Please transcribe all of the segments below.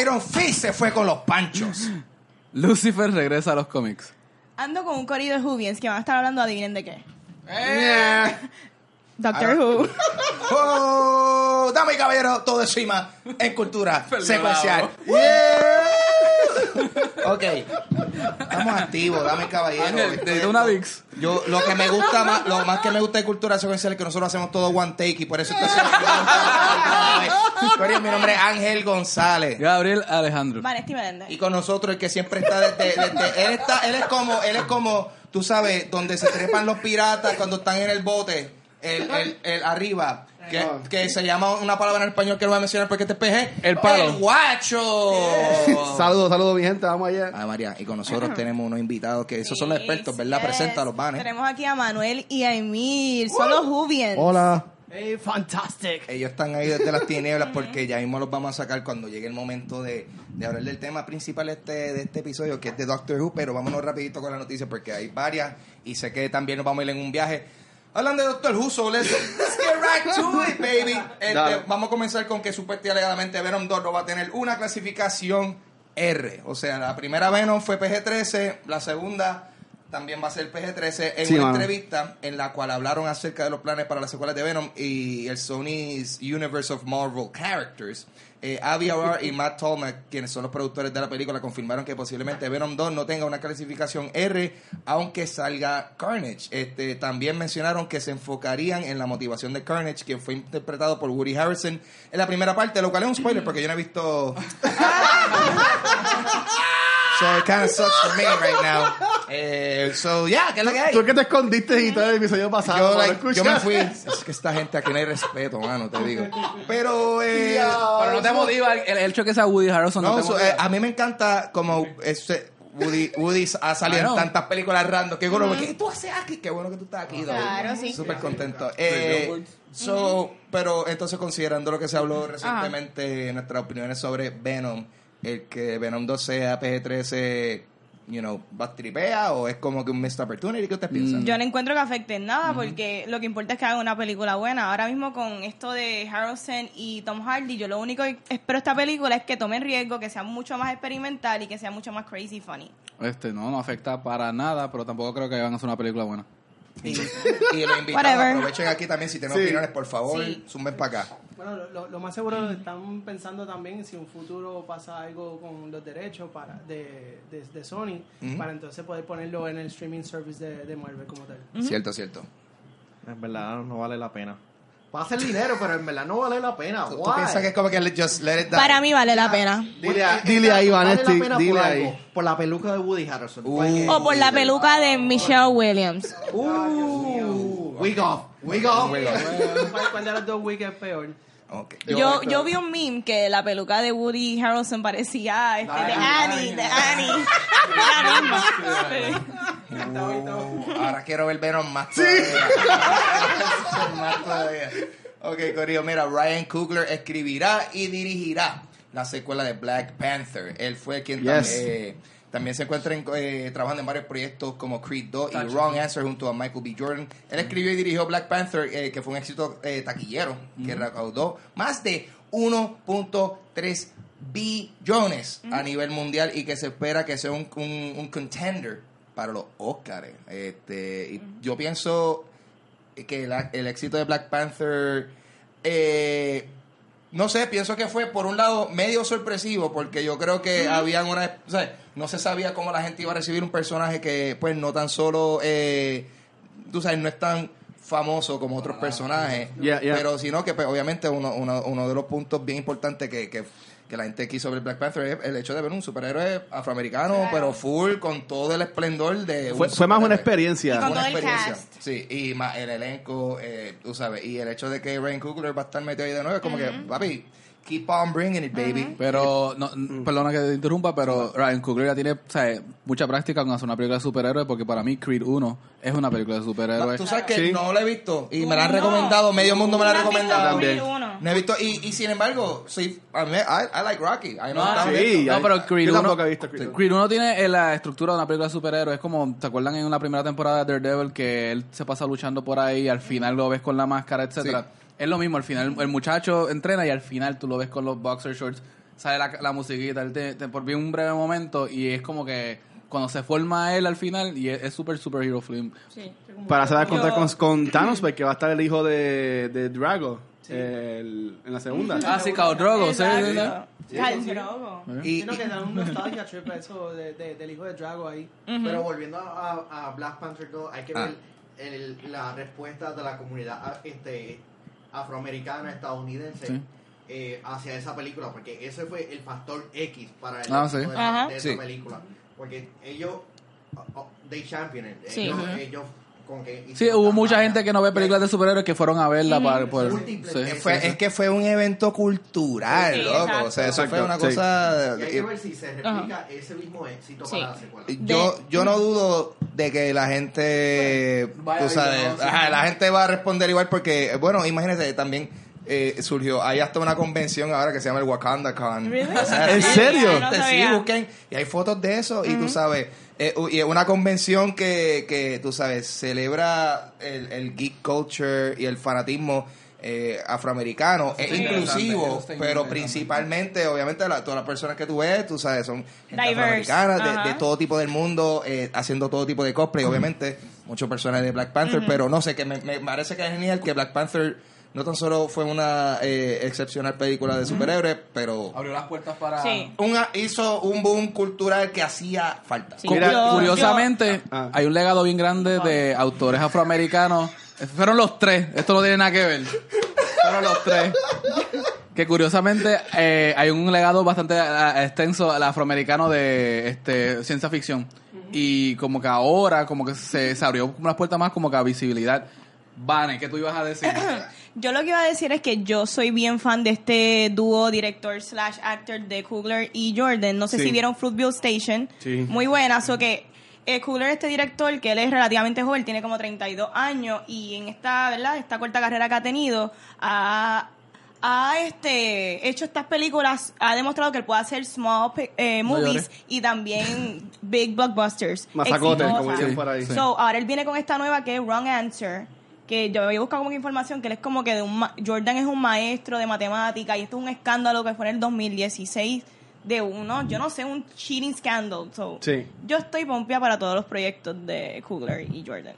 Iron Fist se fue con los panchos. Lucifer regresa a los cómics. Ando con un corrido de Whovians que van a estar hablando, adivinen de qué. Eh. Doctor Who. Oh, dame y caballero, todo más en cultura secuencial. Ok, estamos activos, dame caballero. Ángel, necesito una VIX. Yo, lo que me gusta más, lo más que me gusta de cultura secuencial es que nosotros hacemos todo one take y por eso estoy haciendo. Mi nombre es Ángel González. Gabriel Alejandro. Vanesti Meléndez. Y con nosotros el que siempre está desde, desde- él está, él es como, él es como, tú sabes, donde se trepan los piratas cuando están en el bote, el, el, el arriba, que, que se llama una palabra en español que no voy a mencionar porque este es PG. El palo. El guacho. Saludos, saludos, mi gente, vamos allá. Ay, María, y con nosotros tenemos unos invitados que esos son los expertos, ¿verdad? Yes. Preséntalos, Vanes. Tenemos aquí a Manuel y a Emil. Son los Whovians. Hola. Hey, fantastic. Ellos están ahí desde las tinieblas porque ya mismo los vamos a sacar cuando llegue el momento de, de hablar del tema principal de este, de este episodio, que es de Doctor Who, pero vámonos rapidito con la noticia porque hay varias y sé que también nos vamos a ir en un viaje. Hablando de Doctor Who, so let's, let's get right to it, baby. Este, vamos a comenzar con que supuestamente alegadamente Venom 2 no va a tener una clasificación R. O sea, la primera Venom fue PG-13, la segunda también va a ser PG-13 en Sí, una mano. entrevista en la cual hablaron acerca de los planes para las secuelas de Venom y el Sony's Universe of Marvel Characters. Eh, Arad y Matt Tolmach, quienes son los productores de la película, confirmaron que posiblemente Venom 2 no tenga una clasificación R, aunque salga Carnage. Este, también mencionaron que se enfocarían en la motivación de Carnage, quien fue interpretado por Woody Harrison en la primera parte, lo cual es un spoiler porque yo no he visto... so it kind of sucks for me right now. Eh, so, yeah, ¿qué es lo que hay? Tú que te escondiste y todo el episodio pasado. Yo, like, yo me fui. Es que esta gente aquí no hay respeto, mano, te digo. Pero, eh, Pero no te motiva el, el hecho que sea Woody Harrelson. No, no, so, eh, a mí me encanta como ese Woody, Woody ha salido en tantas películas random. Qué bueno, ¿qué tú haces aquí? Qué bueno que tú estás aquí, David. Claro, sí. Súper contento. Eh, so, pero entonces considerando lo que se habló recientemente, nuestras opiniones sobre Venom, el que Venom 2 sea PG-13, you know, ¿va tripea o es como que un missed opportunity? ¿Qué ustedes piensan? Yo no encuentro que afecte en nada porque lo que importa es que hagan una película buena. Ahora mismo con esto de Harrelson y Tom Hardy, yo lo único que espero de esta película es que tomen riesgo, que sea mucho más experimental y que sea mucho más crazy y funny. Este, no, no afecta para nada, pero tampoco creo que van a hacer una película buena. Y, y los invitados Whatever. aprovechen aquí también si tienen Sí. opiniones, por favor, Sí. zumben para acá. Bueno, lo, lo- más seguro están pensando también si en un futuro pasa algo con los derechos para de, de, de Sony, para entonces poder ponerlo en el streaming service de, de Marvel como tal. Cierto, cierto. En verdad no vale la pena. Va a ser dinero, pero en verdad no vale la pena. ¿Tú, tú piensas que es como que just let it die? Para mí vale la pena. Dile, a- dile ahí, vale la pena dile por ahí. algo, por la peluca de Woody Harrelson. Uh. O por la peluca de Michelle Williams. Uh, wig off, wig off. ¿Cuál, de los dos weeks es peor? Yo, yo vi un meme que la peluca de Woody Harrelson parecía este, de Annie, de Annie. La misma. Uh, ahora quiero ver Venom más todavía. más todavía. Ok, Corillo, mira, Ryan Coogler escribirá y dirigirá la secuela de Black Panther. Él fue quien tam- Yes. eh, también se encuentra en, eh, trabajando en varios proyectos como Creed 2 y Wrong Answer junto a Michael B. Jordan. Él escribió y dirigió Black Panther, eh, que fue un éxito eh, taquillero, que recaudó más de 1.3 billones a nivel mundial y que se espera que sea un, un- un contender para los Oscars. Este, y yo pienso que la- el éxito de Black Panther, eh, no sé, pienso que fue por un lado medio sorpresivo, porque yo creo que habían una, o sea, no se sabía cómo la gente iba a recibir un personaje que, pues, no tan solo, eh, tú sabes, no es tan famoso como otros personajes, Yeah, yeah. pero sino que, pues, obviamente, uno, uno, uno de los puntos bien importantes que, que, que la gente quiso ver Black Panther es el hecho de ver un superhéroe afroamericano, pero full, con todo el esplendor de... Fue, un fue más una experiencia. con Una todo el experiencia. cast. Sí, y más el elenco, eh, tú sabes, y el hecho de que Ryan Coogler va a estar metido ahí de nuevo, es como que, papi, keep on bringing it, baby. Pero, no, perdona que te interrumpa, pero Ryan Coogler ya tiene o sea, mucha práctica con hacer una película de superhéroes, porque para mí Creed 1 es una película de superhéroes. Tú sabes que Sí. no la he visto y me la han No. recomendado, medio mundo me la ha ¿No has visto recomendado. Creed También. uno? No he visto, y, y sin embargo, sí, a mí, I, I like Rocky. I know No, está sí, No, pero Creed yo 1, tampoco he visto Creed uno. Creed 1 tiene eh, la estructura de una película de superhéroes. Es como, ¿te acuerdan en la primera temporada de Daredevil que él se pasa luchando por ahí y al final lo ves con la máscara, etcétera? Sí. Es lo mismo, al final el muchacho entrena y al final tú lo ves con los boxer shorts. sale la, la musiquita, él te, te por un breve momento y es como que cuando se forma él al final y es es súper superhero film. Sí. Para hacer contar con, con Thanos, porque va a estar el hijo de, de Drago el- en la segunda. Ah, sí, Khal Drogo, sí, sí, sí. Khal Drogo. Y, Sino que da un nostalgia trip a eso de, de- del hijo de Drago ahí. Pero volviendo a, a- Black Panther 2, hay que Ah. ver el- la respuesta de la comunidad este, afroamericana, estadounidense. Sí. eh, hacia esa película, porque ese fue el factor X para el Ah, sí. de, esa Sí. película. Porque ellos, oh, oh, they championed it. Sí. Ellos, Ujú. ellos como que Sí, hubo mucha campaña. gente que no ve películas de superhéroes que fueron a verla para por sí. fue, es que fue un evento cultural, Sí, loco. exacto. O sea, eso fue Exacto, una sí. cosa. Y hay que ver si se replica ese mismo éxito Sí. para la secuela. Yo, yo no dudo de que la gente, Vaya tú sabes, no, sí. ajá, la gente va a responder igual porque, bueno, imagínate, también eh, surgió, hay hasta una convención ahora que se llama el Wakanda Con. Really? ¿En serio? No sí, busquen, y hay fotos de eso, y tú sabes, eh, y es una convención que, que, tú sabes, celebra el, el geek culture y el fanatismo eh, afroamericano, es inclusivo, pero principalmente, obviamente, la- todas las personas que tú ves, tú sabes, son afroamericanas, de, de todo tipo del mundo, eh, haciendo todo tipo de cosplay, obviamente, muchos personajes de Black Panther, pero no sé, que me, me parece que es genial que Black Panther no tan solo fue una eh, excepcional película de superhéroes, pero Abrió las puertas para... Sí. una, hizo un boom cultural que hacía falta. Sí. Mira, Yo- Curiosamente, Ah. hay un legado bien grande de autores afroamericanos. Fueron los tres, esto no tiene nada que ver. Fueron los tres. Que curiosamente eh, hay un legado bastante ah, extenso al afroamericano de este ciencia ficción. Y como que ahora, como que se, se abrió unas puertas más como que a visibilidad. Vane, ¿qué tú ibas a decir? Yo lo que iba a decir es que yo soy bien fan de este dúo director slash actor de Coogler y Jordan. No sé Sí. si vieron Fruitville Station. Sí. Muy buena. So que eh, Coogler, este director, que él es relativamente joven, tiene como 32 años y en esta, ¿verdad? Esta corta carrera que ha tenido, ha, ha este, hecho estas películas, ha demostrado que él puede hacer small eh, movies y también big blockbusters. Mazacotes, como dicen por ahí. So, ahora él viene con esta nueva que es Wrong Answer. Que yo había buscado como información que él es como que de un ma- Jordan es un maestro de matemática y esto es un escándalo que fue en el 2016 de uno, yo no sé, un cheating scandal. So, Sí. Yo estoy pompia para todos los proyectos de Kugler y Jordan.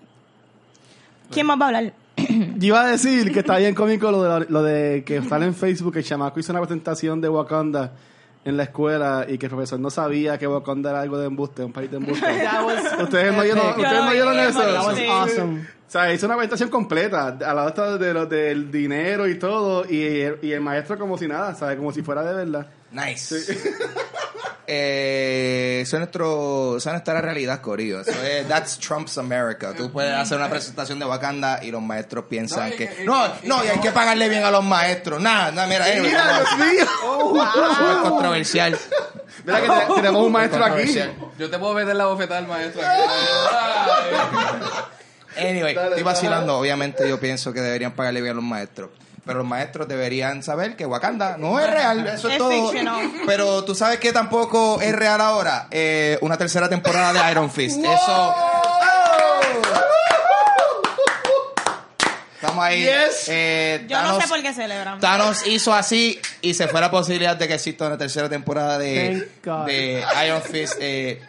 ¿Quién más va a hablar? Yo iba a decir que está bien cómico lo de, lo de que sale en Facebook que el chamaco hizo una presentación de Wakanda en la escuela y que el profesor no sabía que Wakanda era algo de embuste, un país de embuste. ¿Ustedes no vieron. ¿ustedes no vieron eso? That was awesome. O sea, hizo una presentación completa, al lado está de lo del dinero y todo, y el, y el maestro como si nada, ¿sabes? Como si fuera de verdad. Nice. Eh, eso es nuestro, esa es nuestra realidad, Corillo. Eso es, that's Trump's America. Tú puedes hacer una presentación de Wakanda y los maestros piensan No, que, que- no, no, y hay que pagarle bien a los maestros. Nada, nada, mira, anyway, vamos a- Súper controversial. Mira que te- tenemos un maestro aquí. Controversial. Yo te puedo meter la bofetada al maestro. Anyway, estoy vacilando. Obviamente yo pienso que deberían pagarle bien a los maestros. Pero los maestros deberían saber que Wakanda no es real, eso es, Es todo. fictional. Pero tú sabes que tampoco es real ahora. Eh, una tercera temporada de Iron Fist. Eso. Estamos ahí. Yes. Eh, Yo no sé por qué celebran. Thanos hizo así y se fue la posibilidad de que exista una tercera temporada de Iron Fist. Eh,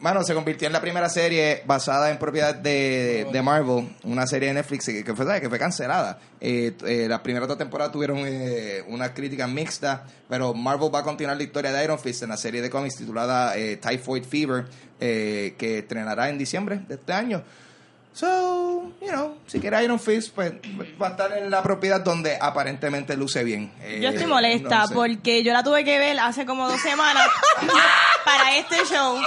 mano, se convirtió en la primera serie basada en propiedad de, de Marvel, una serie de Netflix que, fue cancelada. Eh, eh, las primeras dos temporadas tuvieron eh, una crítica mixta, pero Marvel va a continuar la historia de Iron Fist en la serie de cómics titulada eh, Typhoid Fever, eh, que estrenará en diciembre de este año. So, you know, si quiere Iron Fist, pues va a estar en la propiedad donde aparentemente luce bien. Eh, Yo estoy molesta no sé. porque yo la tuve que ver hace como dos semanas para este show.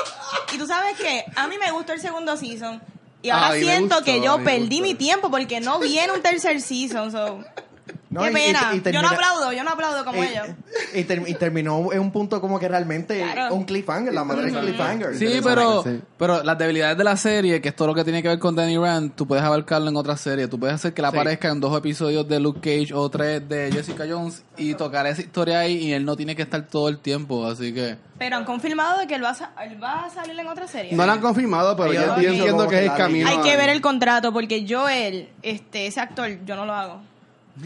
Y tú sabes que a mí me gustó el segundo season. Y ahora siento gustó, que yo perdí gustó. mi tiempo porque no viene un tercer season. So. No, Qué y- y- pena. y yo termina- no aplaudo, yo no aplaudo como y, ellos. y ter- y terminó en un punto como que realmente Claro. un cliffhanger, la madre es cliffhanger. Sí, pero, Sí. pero las debilidades de la serie, que es todo lo que tiene que ver con Danny Rand, tú puedes abarcarlo en otra serie. Tú puedes hacer que él aparezca en dos episodios de Luke Cage o tres de Jessica Jones y tocar esa historia ahí y él no tiene que estar todo el tiempo. Así que... Pero han confirmado de que él va a, sa- él va a salir en otra serie. No lo han confirmado, pero yo, entiendo que que es el la camino. Hay que ver el contrato porque yo, él, este, ese actor, yo no lo hago.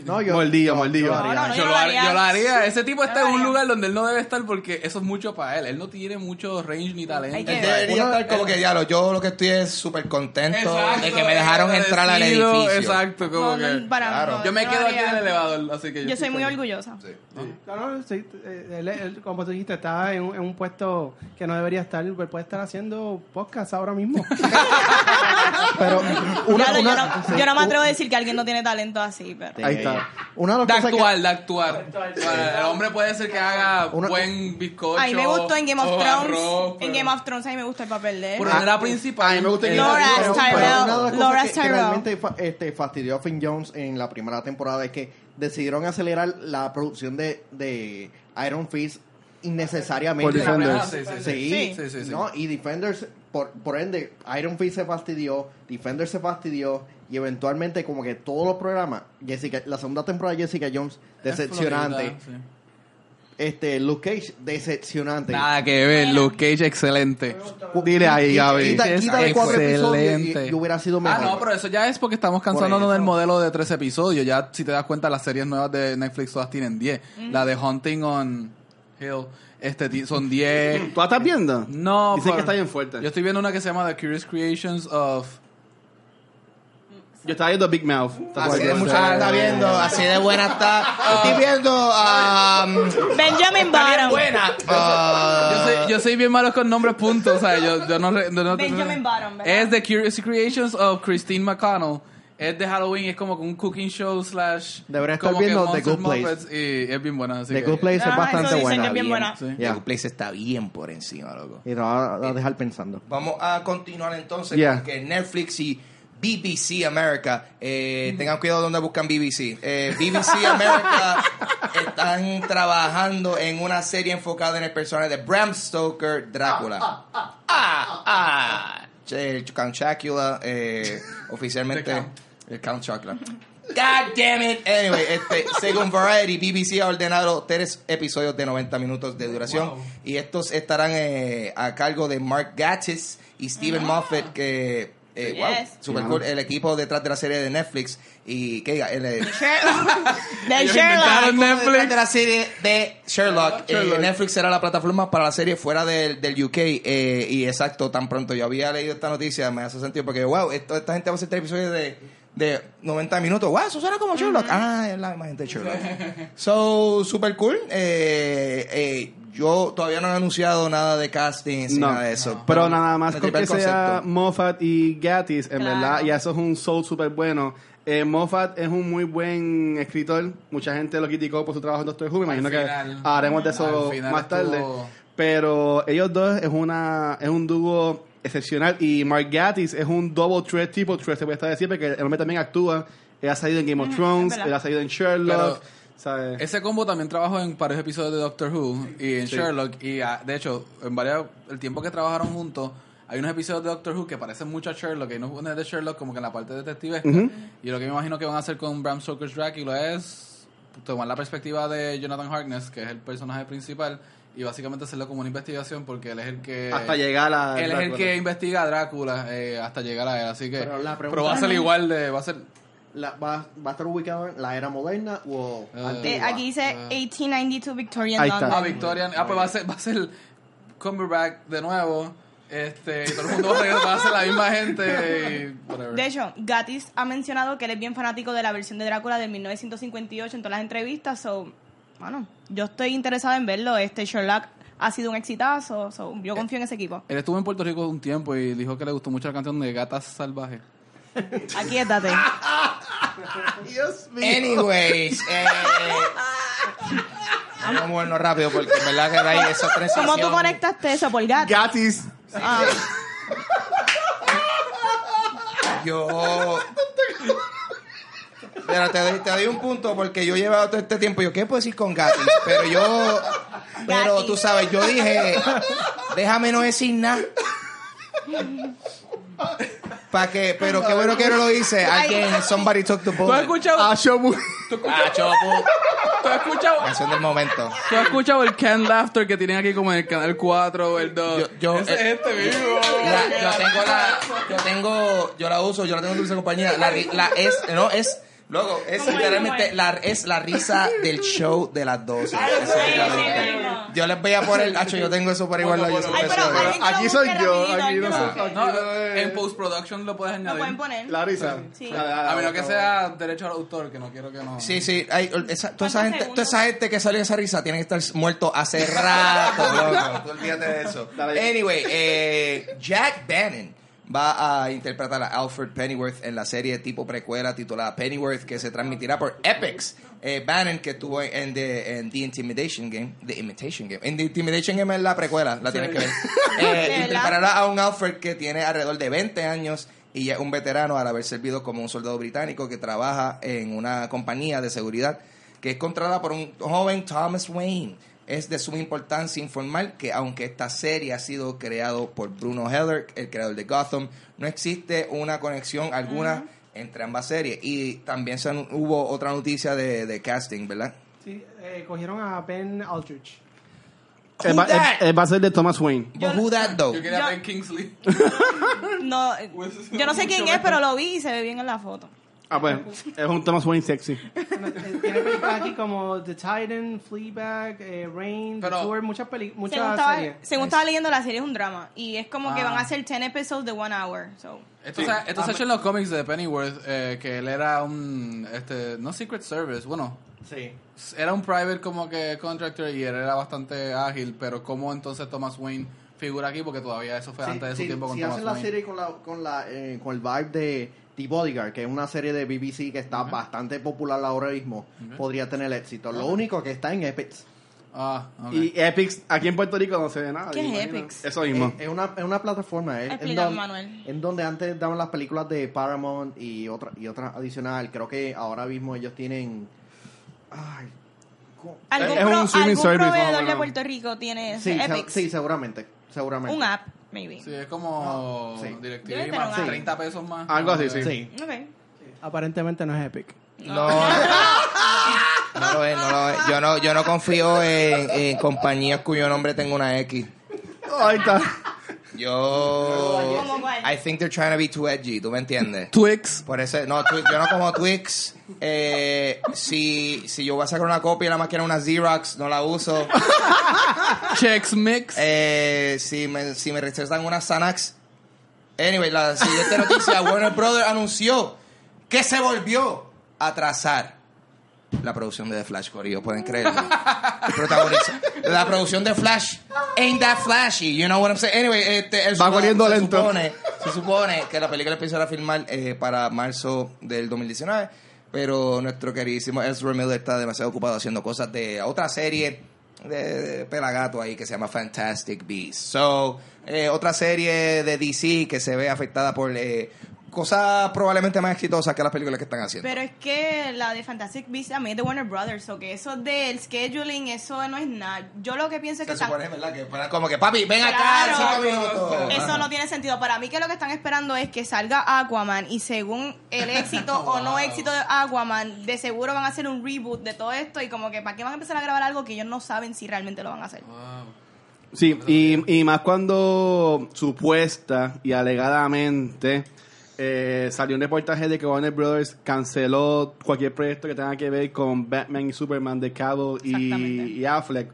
No, yo, Mordillo, yo- mordillo. yo No, haría no, no, eso. Yo yo lo, lo haría, haría. yo lo haría. Ese tipo está en un lugar donde él no debe estar porque eso es mucho para él. Él no tiene mucho range ni talento. Hay que Él debería estar como que, diablo, yo lo que estoy es súper contento Exacto, de que me dejaron entrar al edificio. Exacto, como No, que... no, para Claro. no, yo me quedo aquí en el elevador, así que yo, soy muy orgullosa. No, no, sí, eh, él, él, como tú dijiste, está en un, en un puesto que no debería estar, él puede estar haciendo podcast ahora mismo. Pero una, Claro, yo, una- no, sí, yo no me atrevo a decir que alguien no tiene talento así, pero... Ahí está. Una de De las cosas que- actuar, de actuar. El hombre puede ser que haga Una- buen bizcocho. A mí me gustó en Game of Thrones. arroz, en pero- Game of Thrones a mí me gustó el papel de él. Pero no era principal. a mí me gusta Él- Laura Tyrell. de cosas Laura que- que, realmente fa- este, fastidió a Finn Jones en la primera temporada es que decidieron acelerar la producción de, de Iron Fist innecesariamente. Por Defenders. Sí, sí, sí. Sí, Sí, sí, sí. ¿no? Y Defenders, por, por ende, Iron Fist se fastidió, Defenders se fastidió, y eventualmente como que todos los programas, Jessica, la segunda temporada de Jessica Jones, decepcionante. Florida, sí. Este, Luke Cage, decepcionante. Nada que ver, Luke Cage excelente. Dile ahí, Gaby. Quita, de cuatro episodios y, hubiera sido Ah, mejor. no, pero eso ya es porque estamos cansándonos del modelo de tres episodios. Ya, si te das cuenta, las series nuevas de Netflix todas tienen 10. La de Hunting on Hill este, son 10. ¿Tú la estás viendo? No, Dicen que está bien fuerte. Yo estoy viendo una que se llama The Curious Creations of... Yo estaba viendo Big Mouth. ¿Te Así de mucha está viendo, así de buena está. Estoy viendo a. Benjamin Bottom. buena. Ah, Yo soy, yo soy bien malo con nombres puntos, o sea, yo, yo no, re- yo no- Benjamin Bottom, ¿verdad? Es The Curious Creations of Christine McConnell. Es de Halloween, es como un cooking show slash... Debería estar como que viendo The Monsters, Good Place. Muppets, Y es bien buena, así The que- Good Place es Ah, bastante dicen buena. que es bien buena. Sí. Ya. The Good Place está bien por encima, loco. Y te va a dejar pensando. Vamos a continuar entonces Yeah. porque Netflix y BBC America, eh, tengan cuidado donde buscan BBC. Eh, BBC America están trabajando en una serie enfocada en el personaje de Bram Stoker, Drácula. Ah, ah, el Count Chocula, eh, oficialmente Count. el Count Chocula. God damn it. Anyway, este, según Variety, BBC ha ordenado tres episodios de 90 minutos de duración Wow. y estos estarán eh, a cargo de Mark Gatiss y Steven Moffat que eh, wow, super cool, el equipo detrás de la serie de Netflix y que diga, el, eh, Sherlock. De Sherlock. Netflix. de la serie de Sherlock, eh, Sherlock. Netflix será la plataforma para la serie fuera del, del UK eh, y exacto, tan pronto yo había leído esta noticia, me hace sentido porque wow, esto, esta gente va a hacer tres episodios de, de 90 minutos, wow, eso suena como Sherlock, ah, es la imagen de Sherlock. So, super cool, eh, eh, yo todavía no he anunciado nada de casting, ni No. nada de eso. Pero nada más con que sea. Moffat y Gatis, en Claro. verdad, y eso es un soul súper bueno. Eh, Moffat es un muy buen escritor. Mucha gente lo criticó por su trabajo en Doctor Who. Me imagino que haremos de eso más tarde. estuvo- Pero ellos dos es una es un dúo excepcional. Y Mark Gatiss es un double threat, tipo threat, se puede estar decir, porque el hombre también actúa. Él ha salido en Game of Ujú, Thrones, él ha salido en Sherlock. ¿sabes? Ese combo también trabajó en varios episodios de Doctor Who y en Sí. Sherlock. Y ah, de hecho, en varios, el tiempo que trabajaron juntos, hay unos episodios de Doctor Who que parecen mucho a Sherlock. Y uno es de Sherlock como que en la parte detectivesca. Ujú. Y lo que me imagino que van a hacer con Bram Stoker's Dracula es tomar la perspectiva de Jonathan Harkness, que es el personaje principal, y básicamente hacerlo como una investigación porque él es el que... hasta llegar a. Él es el que investiga a Drácula eh, hasta llegar a él, así que... Pero la Pero, va a ser igual de... Va a ser... La- va, ¿Va a estar ubicado en la era moderna o Eh, antigua? Eh, aquí dice 1892 Victorian Ahí está. London. Ah, Victorian. Ah, pues va a ser, va a ser Cumberbatch de nuevo. Este, y todo el mundo va a, regresar, va a ser la misma gente y whatever. De hecho, Gatis ha mencionado que él es bien fanático de la versión de Drácula del 1958 en todas las entrevistas. So, bueno, yo estoy interesada en verlo. Este Sherlock ha sido un exitazo. So, yo confío en ese equipo. Él estuvo en Puerto Rico un tiempo y dijo que le gustó mucho la canción de Gatas Salvajes. Aquí estate. Dios mío. Anyways, eh, vamos a movernos rápido porque en verdad que hay esa transición. ¿Cómo tú conectaste eso por Gatis? Gatis. Ah, Yo. Te doy, te doy un punto porque yo he llevado todo este tiempo. Yo, ¿qué puedo decir con Gatis? Pero yo. Pero tú sabes, yo dije, déjame no decir nada. ¿Para qué? Pero qué bueno que no lo hice. Alguien, somebody took the ¿Tú has bullet. escuchado? Ah, Shomu. Ah, chopo. ¿Tú has escuchado? Canción del momento. ¿Tú has escuchado el Can Laughter que tienen aquí como en el canal 4 o el 2? Yo- yo- Ese eh, es este mismo. La- yo tengo la, yo tengo, yo la uso, yo la tengo en dulce compañía. La, ri- la es, no, es Loco, es literalmente la, es la risa del show de las 12. Ay, Eso sí, es la sí, verdad. sí. Yo les voy a poner, hacho, yo tengo eso para igual yo soy lo Aquí soy yo, aquí no lo. No, en post-production lo puedes Lo añadir. pueden poner. La risa. A menos que sea derecho al autor, que no quiero que no. Sí, sí, hay, esa, toda, esa ¿Cuántos gente, toda esa gente que salió de esa risa tiene que estar muerto hace rato, loco. Tú olvídate de eso. Anyway, eh, Jack Bannon va a interpretar a Alfred Pennyworth en la serie tipo precuela titulada Pennyworth que se transmitirá por Epix. Eh, Bannon, que estuvo en The, en The Intimidation Game, The Imitation Game. En The Intimidation Game es la precuela, la tienes que ver. Eh, interpretará a un Alfred que tiene alrededor de 20 años y es un veterano al haber servido como un soldado británico que trabaja en una compañía de seguridad que es controlada por un joven Thomas Wayne. Es de suma importancia informar que aunque esta serie ha sido creado por Bruno Heller, el creador de Gotham, no existe una conexión alguna entre ambas series. Y también se hubo otra noticia de, de casting, ¿verdad? Sí, eh, cogieron a Ben Aldrich. Él va, Who that? él- él va a ser de Thomas Wayne. But who that though? Yo quería Yo- ver Kingsley. No, yo no sé quién es, pero lo vi y se ve bien en la foto. Ah, pues, es un Thomas Wayne sexy. Tiene películas aquí como The Titan, Fleabag, eh, Rain, The Pero- Tour, muchas películas, Según muchas estaba, series. según estaba leyendo, la serie es un drama. Y es como que Ah. van a ser 10 episodes de one hour. So. Esto, se, esto se ha hecho en los cómics de Pennyworth, eh, que él era un, este, no Secret Service, bueno, Sí. era un private como que contractor y él era bastante ágil, pero ¿cómo entonces Thomas Wayne figura aquí? Porque todavía eso fue Sí, antes de su sí, tiempo con si Thomas hacen la Wayne. serie con, la, con, la, eh, con el vibe de The Bodyguard, que es una serie de BBC que está bastante popular ahora mismo, podría tener éxito. Lo único que está en Epix. Ah. Y Epix, aquí en Puerto Rico no se ve nada. ¿Qué es. Epix? Eso mismo. Es, es una, es una plataforma. Es, en, don- Manuel. en donde antes daban las películas de Paramount y otra y otra adicional. Creo que ahora mismo ellos tienen... Ay, ¿Algún, Es un pro- streaming algún service, proveedor de menos. Puerto Rico tiene sí, se- Epic? sí, seguramente. seguramente. Un app, maybe. Sí, es como No, sí. DirecTV Debe tener más un 30 pesos más. Algo así, sí. Sí. Ok. Aparentemente no es Epic. No, no lo es, no lo es. Yo no, yo no confío en, en compañías cuyo nombre tenga una X. Ahí está. Yo. I think they're trying to be too edgy, ¿tú me entiendes? Twix. Por eso, no, Twi- yo no como Twix. Eh, si, si yo voy a sacar una copia y la máquina una Xerox, no la uso. Chex Mix. Eh, si, me, si me rechazan una Xanax. Anyway, la siguiente noticia: Warner Brothers anunció que se volvió a atrasar la producción de The Flash, Corillo, pueden creerlo. Protagoniza. La producción de Flash ain't that flashy, you know what I'm saying? Anyway, este, el Va corriendo lento. Supone, se supone que la película empezará a filmar eh, para marzo del 2019, pero nuestro queridísimo Ezra Miller está demasiado ocupado haciendo cosas de otra serie de, de pelagato ahí que se llama Fantastic Beasts. So, eh, otra serie de DC que se ve afectada por eh, cosas probablemente más exitosas que las películas que están haciendo. Pero es que la de Fantastic Beasts también es de Warner Brothers, o que eso del scheduling, eso no es nada. Yo lo que pienso es que se están- supone, ¿verdad? Que fueran como que, papi, ven acá, Claro. cinco minutos. Eso no tiene sentido. Para mí que lo que están esperando es que salga Aquaman y según el éxito o no éxito de Aquaman, de seguro van a hacer un reboot de todo esto y como que para qué van a empezar a grabar algo que ellos no saben si realmente lo van a hacer. Sí, y, y más cuando supuesta y alegadamente eh, salió un reportaje de que Warner Brothers canceló cualquier proyecto que tenga que ver con Batman y Superman de Cavill y, Affleck.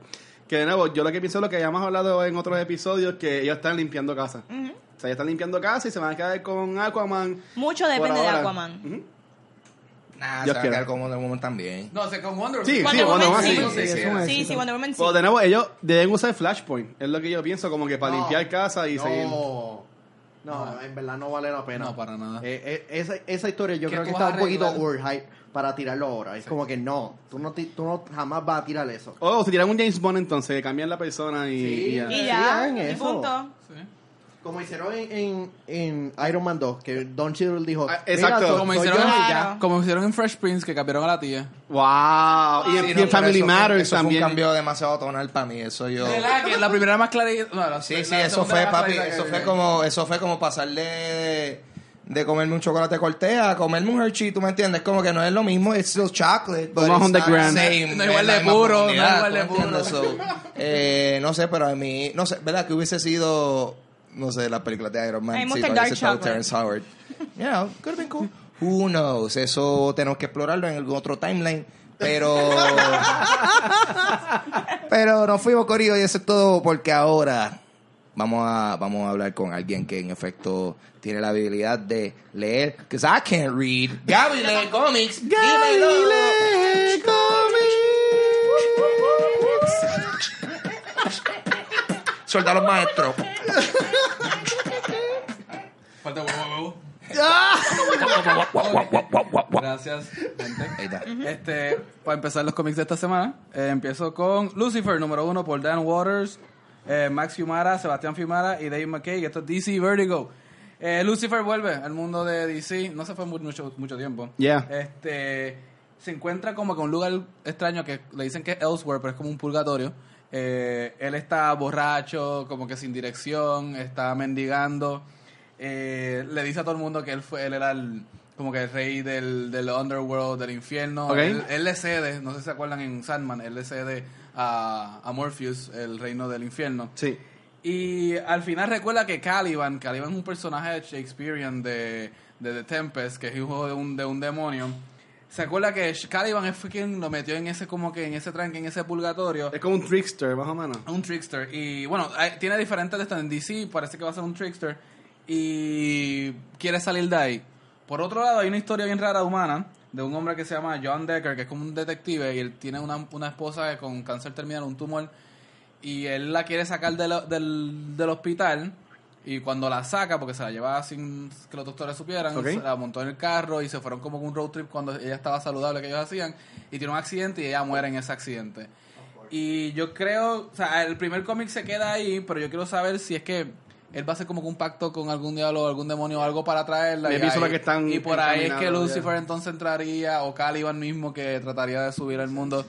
Que de nuevo, yo lo que pienso es lo que ya hemos hablado en otros episodios, que ellos están limpiando casa. O sea, ellos están limpiando casa y se van a quedar con Aquaman. Mucho depende de. Aquaman. Ujú. Nah, Dios se va a quedar con Wonder Woman también. No, sé, con Wonder Sí, Woman. sí, Wonder Woman Wonder sí. Woman, sí, sí, Sí, sí, Wonder Woman sí. Pues de nuevo, ellos deben usar Flashpoint. Es lo que yo pienso, como que para No. limpiar casa y no, seguir. No, en verdad no vale la pena. No, para nada. Eh, eh, esa, esa historia yo ¿Qué creo que está un poquito overhype para tirarlo ahora. Es como que no, tú no, ti- tú no jamás vas a tirar eso. O si tiran un James Bond, entonces cambian la persona y, Sí. y ya. Y Sí, ya, hagan y eso. punto. Como hicieron en, en, en Iron Man 2, que Don Cheadle dijo, Ah, "Mira, exacto. Como hicieron, en, ya". Claro. como hicieron en Fresh Prince, que cambiaron a la tía. Wow. Y, Sí, en- no, Family eso Matters eso también. fue un cambio demasiado tonal para mí. Eso yo. ¿Verdad? Que la primera era más clarita. No, la- Sí, la sí, eso fue, papi. Eso fue como, eso fue como pasarle de, de comerme un chocolate cortés a comerme un Hershey, ¿tú me entiendes? Como que no es lo mismo, it's still chocolate, but Más it's on the not same, No es igual la de puro, no igual de. So, eh, no sé, pero a mí, no sé, ¿verdad? Que hubiese sido, no sé, las películas de Iron Man. Me sí, dark estado. Terrence Howard. You know, could have been cool. Who knows? Eso tenemos que explorarlo en algún otro timeline. Pero. pero nos fuimos, Corillo, y eso es todo porque ahora vamos a, vamos a hablar con alguien que en efecto tiene la habilidad de leer. Because I can't read. Gaby lee cómics. Dímelo. Suelta a los maestros. Falta huevo, Gracias, gente. Este, para empezar los cómics de esta semana, eh, empiezo con Lucifer, número uno, por Dan Waters, eh, Max Fiumara, Sebastián Fiumara y Dave McKay. Esto es DC Vertigo. Eh, Lucifer vuelve al mundo de DC, no se fue mu- mucho, mucho tiempo. Yeah. Este, se encuentra como que un lugar extraño que le dicen que es Elsewhere, pero es como un purgatorio. Eh, él está borracho, como que sin dirección, está mendigando. Eh, le dice a todo el mundo que él fue, él era el, como que el rey del, del underworld, del infierno. Él, él le cede, no sé si se acuerdan en Sandman, él le cede a, a Morpheus, el reino del infierno. Sí. Y al final recuerda que Caliban, Caliban es un personaje de Shakespearean de, de The Tempest, que es hijo de un, de un demonio. Se acuerda que Caliban fue quien lo metió en ese como que en ese tranque, en ese purgatorio. Es como un trickster, más o menos. Un trickster. Y bueno, hay- tiene diferentes de. En DC parece que va a ser un trickster. Y quiere salir de ahí. Por otro lado, hay una historia bien rara humana de un hombre que se llama John Decker, que es como un detective. Y él tiene una, una esposa con cáncer terminal, un tumor. Y él la quiere sacar de lo- del, del hospital. Y cuando la saca, porque se la llevaba sin que los doctores supieran, se la montó en el carro y se fueron como un road trip cuando ella estaba saludable que ellos hacían. Y tiene un accidente y ella muere en ese accidente. Y yo creo, o sea, el primer cómic se queda ahí, pero yo quiero saber si es que él va a hacer como que un pacto con algún diablo o algún demonio o algo para traerla. Y, pienso ahí- la que están y por ahí es que Lucifer ya. entonces entraría, o Caliban mismo que trataría de subir al mundo.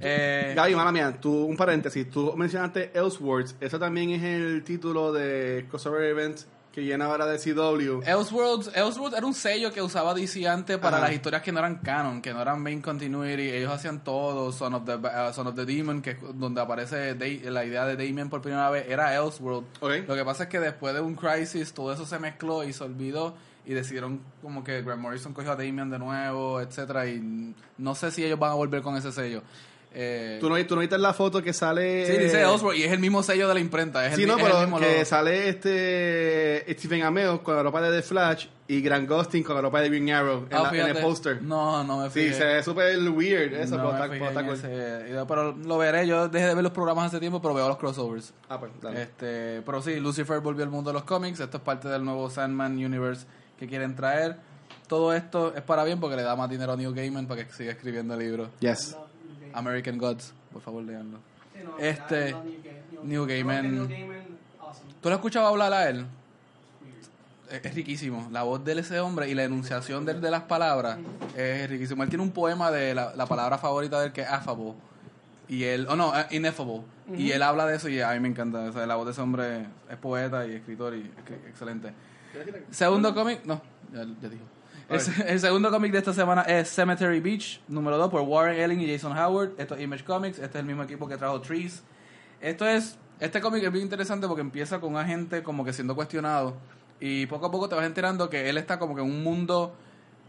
Eh, Gaby, mala mía, tú, un paréntesis. Tú mencionaste Elseworlds. Eso también es el título de crossover events que viene ahora de CW. Elseworlds, Elseworlds era un sello que usaba DC antes para Ajá. las historias que no eran canon, que no eran main continuity. Ellos hacían todo. Son of the, uh, Son of the Demon, que donde aparece Da- la idea de Damien por primera vez, era Elseworld. Ok. Lo que pasa es que después de un crisis, todo eso se mezcló y se olvidó. Y decidieron como que Grant Morrison cogió a Damien de nuevo, etcétera Y no sé si ellos van a volver con ese sello. Eh, ¿Tú no, tú no viste la foto que sale. sí, dice Elseworld y es el mismo sello de la imprenta. Es el, Sí, no, es el mismo que logo. sale este Stephen Amell con la ropa de The Flash y Grant Gustin con la ropa de Green Arrow en, Ah, la- en el póster. No, no me Sí, fijé. se ve súper weird eso, No pero me ese lo veré. Yo dejé de ver los programas hace tiempo, pero veo los crossovers. Ah, pues, dale. Este, pero sí, Lucifer volvió al mundo de los cómics. Esto es parte del nuevo Sandman Universe que quieren traer. Todo esto es para bien porque le da más dinero a New Gaiman para que siga escribiendo libros. Yes. American Gods, por favor, leanlo. Sí, no, Este, no, New New Gaiman. New Gaiman, awesome. ¿Tú lo has escuchado hablar a él? Es, es riquísimo. La voz de ese hombre y la enunciación de, de las palabras es riquísimo. Él tiene un poema de la, la palabra favorita de él que es affable. Y él, oh no, eh, ineffable. Y él habla de eso y a mí me encanta. O sea, la voz de ese hombre es poeta y escritor y es que- excelente. Segundo cómic, no, ya, ya dijo. El, se- el segundo cómic de esta semana es Cemetery Beach, número 2, por Warren Elling y Jason Howard. Esto es Image Comics, este es el mismo equipo que trajo Trees. Esto es, este cómic es bien interesante porque empieza con un agente como que siendo cuestionado y poco a poco te vas enterando que él está como que en un mundo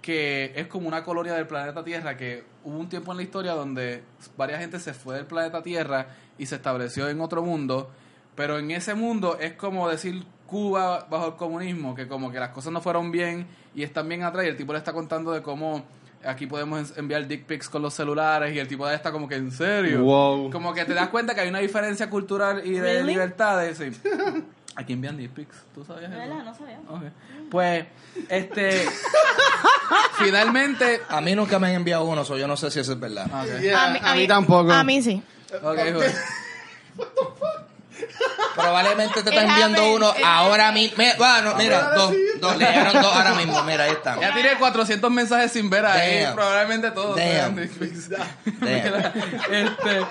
que es como una colonia del planeta Tierra, que hubo un tiempo en la historia donde varias gente se fue del planeta Tierra y se estableció en otro mundo, pero en ese mundo es como decir Cuba bajo el comunismo, que como que las cosas no fueron bien y están bien atrás y el tipo le está contando de cómo aquí podemos en- enviar dick pics con los celulares y el tipo de ahí está como que en serio. Wow. Como que te das cuenta que hay una diferencia cultural y de Really? libertades. Sí. Aquí envían dick pics, ¿tú sabías ¿De eso? verdad? No sabía. Ok. Pues, este. finalmente. A mí nunca me han enviado uno, so yo no sé si eso es verdad. Yeah, a, mí, tampoco. A mí sí. Ok, joder. Probablemente te está It enviando uno It ahora mismo. Bueno, mira, dos, dos, le llegaron dos ahora mismo. Mira, ahí están. Ya tiene 400 mensajes sin ver ahí. Damn. Probablemente todos. Damn. sean este,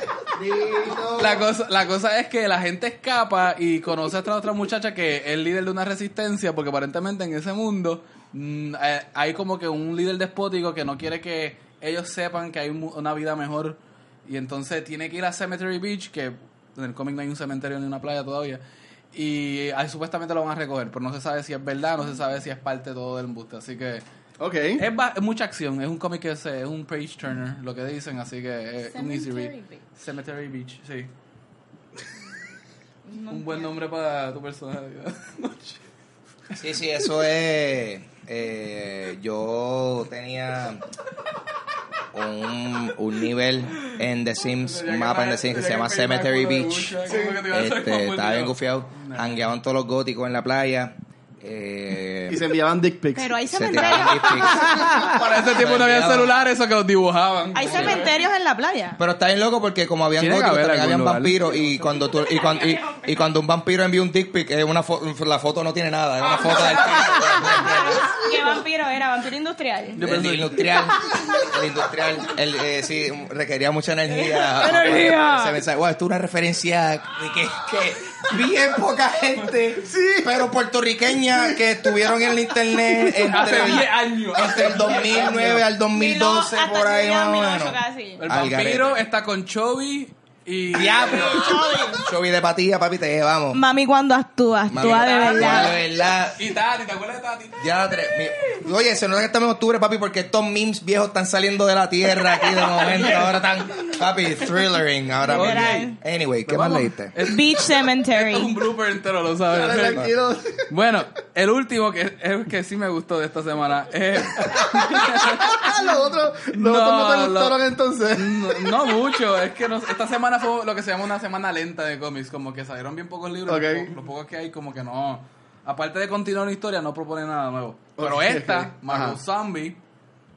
la, cosa, la cosa es que la gente escapa y conoce a esta otra muchacha que es líder de una resistencia porque aparentemente en ese mundo mm, eh, hay como que un líder despótico que no quiere que ellos sepan que hay un mu- una vida mejor y entonces tiene que ir a Cemetery Beach que en el cómic no hay un cementerio ni una playa todavía y ahí supuestamente lo van a recoger pero no se sabe si es verdad no se sabe si es parte de todo del embuste así que Ok. Es, ba- es mucha acción, es un cómic que es, eh, es un page turner, lo que dicen, así que es un easy read. Cemetery Beach. Cemetery Beach, sí. un buen nombre para tu personaje. Sí, sí, eso es. eh, yo tenía un, un nivel en The Sims, un mapa en The Sims que se llama Cemetery Beach. Este, estaba bien gufiado. Hangueaban todos los góticos en la playa. Eh, Y se enviaban dick pics. Pero hay cementerios. Para ese tiempo no había celulares, eso que los dibujaban. Hay cementerios en la playa. Pero está bien loco porque como habían góticos, también habían vampiros y cuando tú, y, cuando, y, y cuando un vampiro envía un dick pic, una fo- la foto no tiene nada, es una foto del ¿Qué vampiro era? ¿Vampiro industrial? El industrial, el industrial, el, eh, sí, requería mucha energía. Energía. Se me wow, esto es una referencia de que, que bien poca gente, pero puertorriqueña que estuvieron en el internet entre, Hace 10 años. entre el 2009 al 2012, Hasta por ahí más o 2008 menos. casi. El vampiro está con Chovy y... Diablo, Chovy de patilla, papi, te llevamos. Mami cuando actúa, Mami, actúa de verdad. de verdad. Y Tati, ¿te acuerdas de Tati? Ya, tres. mi- Oye, se nota que estamos en octubre, papi, porque estos memes viejos están saliendo de la tierra aquí de momento. Ahora están, papi, thrillering. Ahora. Literal. Anyway, ¿qué más vamos. leíste? Es, Beach esto es un Cemetery. blooper entero, lo sabes. tranquilo. Bueno, el último que es que sí me gustó de esta semana es... los otros los No, otros no te lo- gustaron entonces. No, no mucho, es que no- esta semana fue lo que se llama una semana lenta de cómics, como que salieron bien pocos libros, Ok. los, po- los pocos que hay como que no, aparte de continuar una historia, no propone nada nuevo. Pero Ok, esta. Marvel Ajá. Zombie,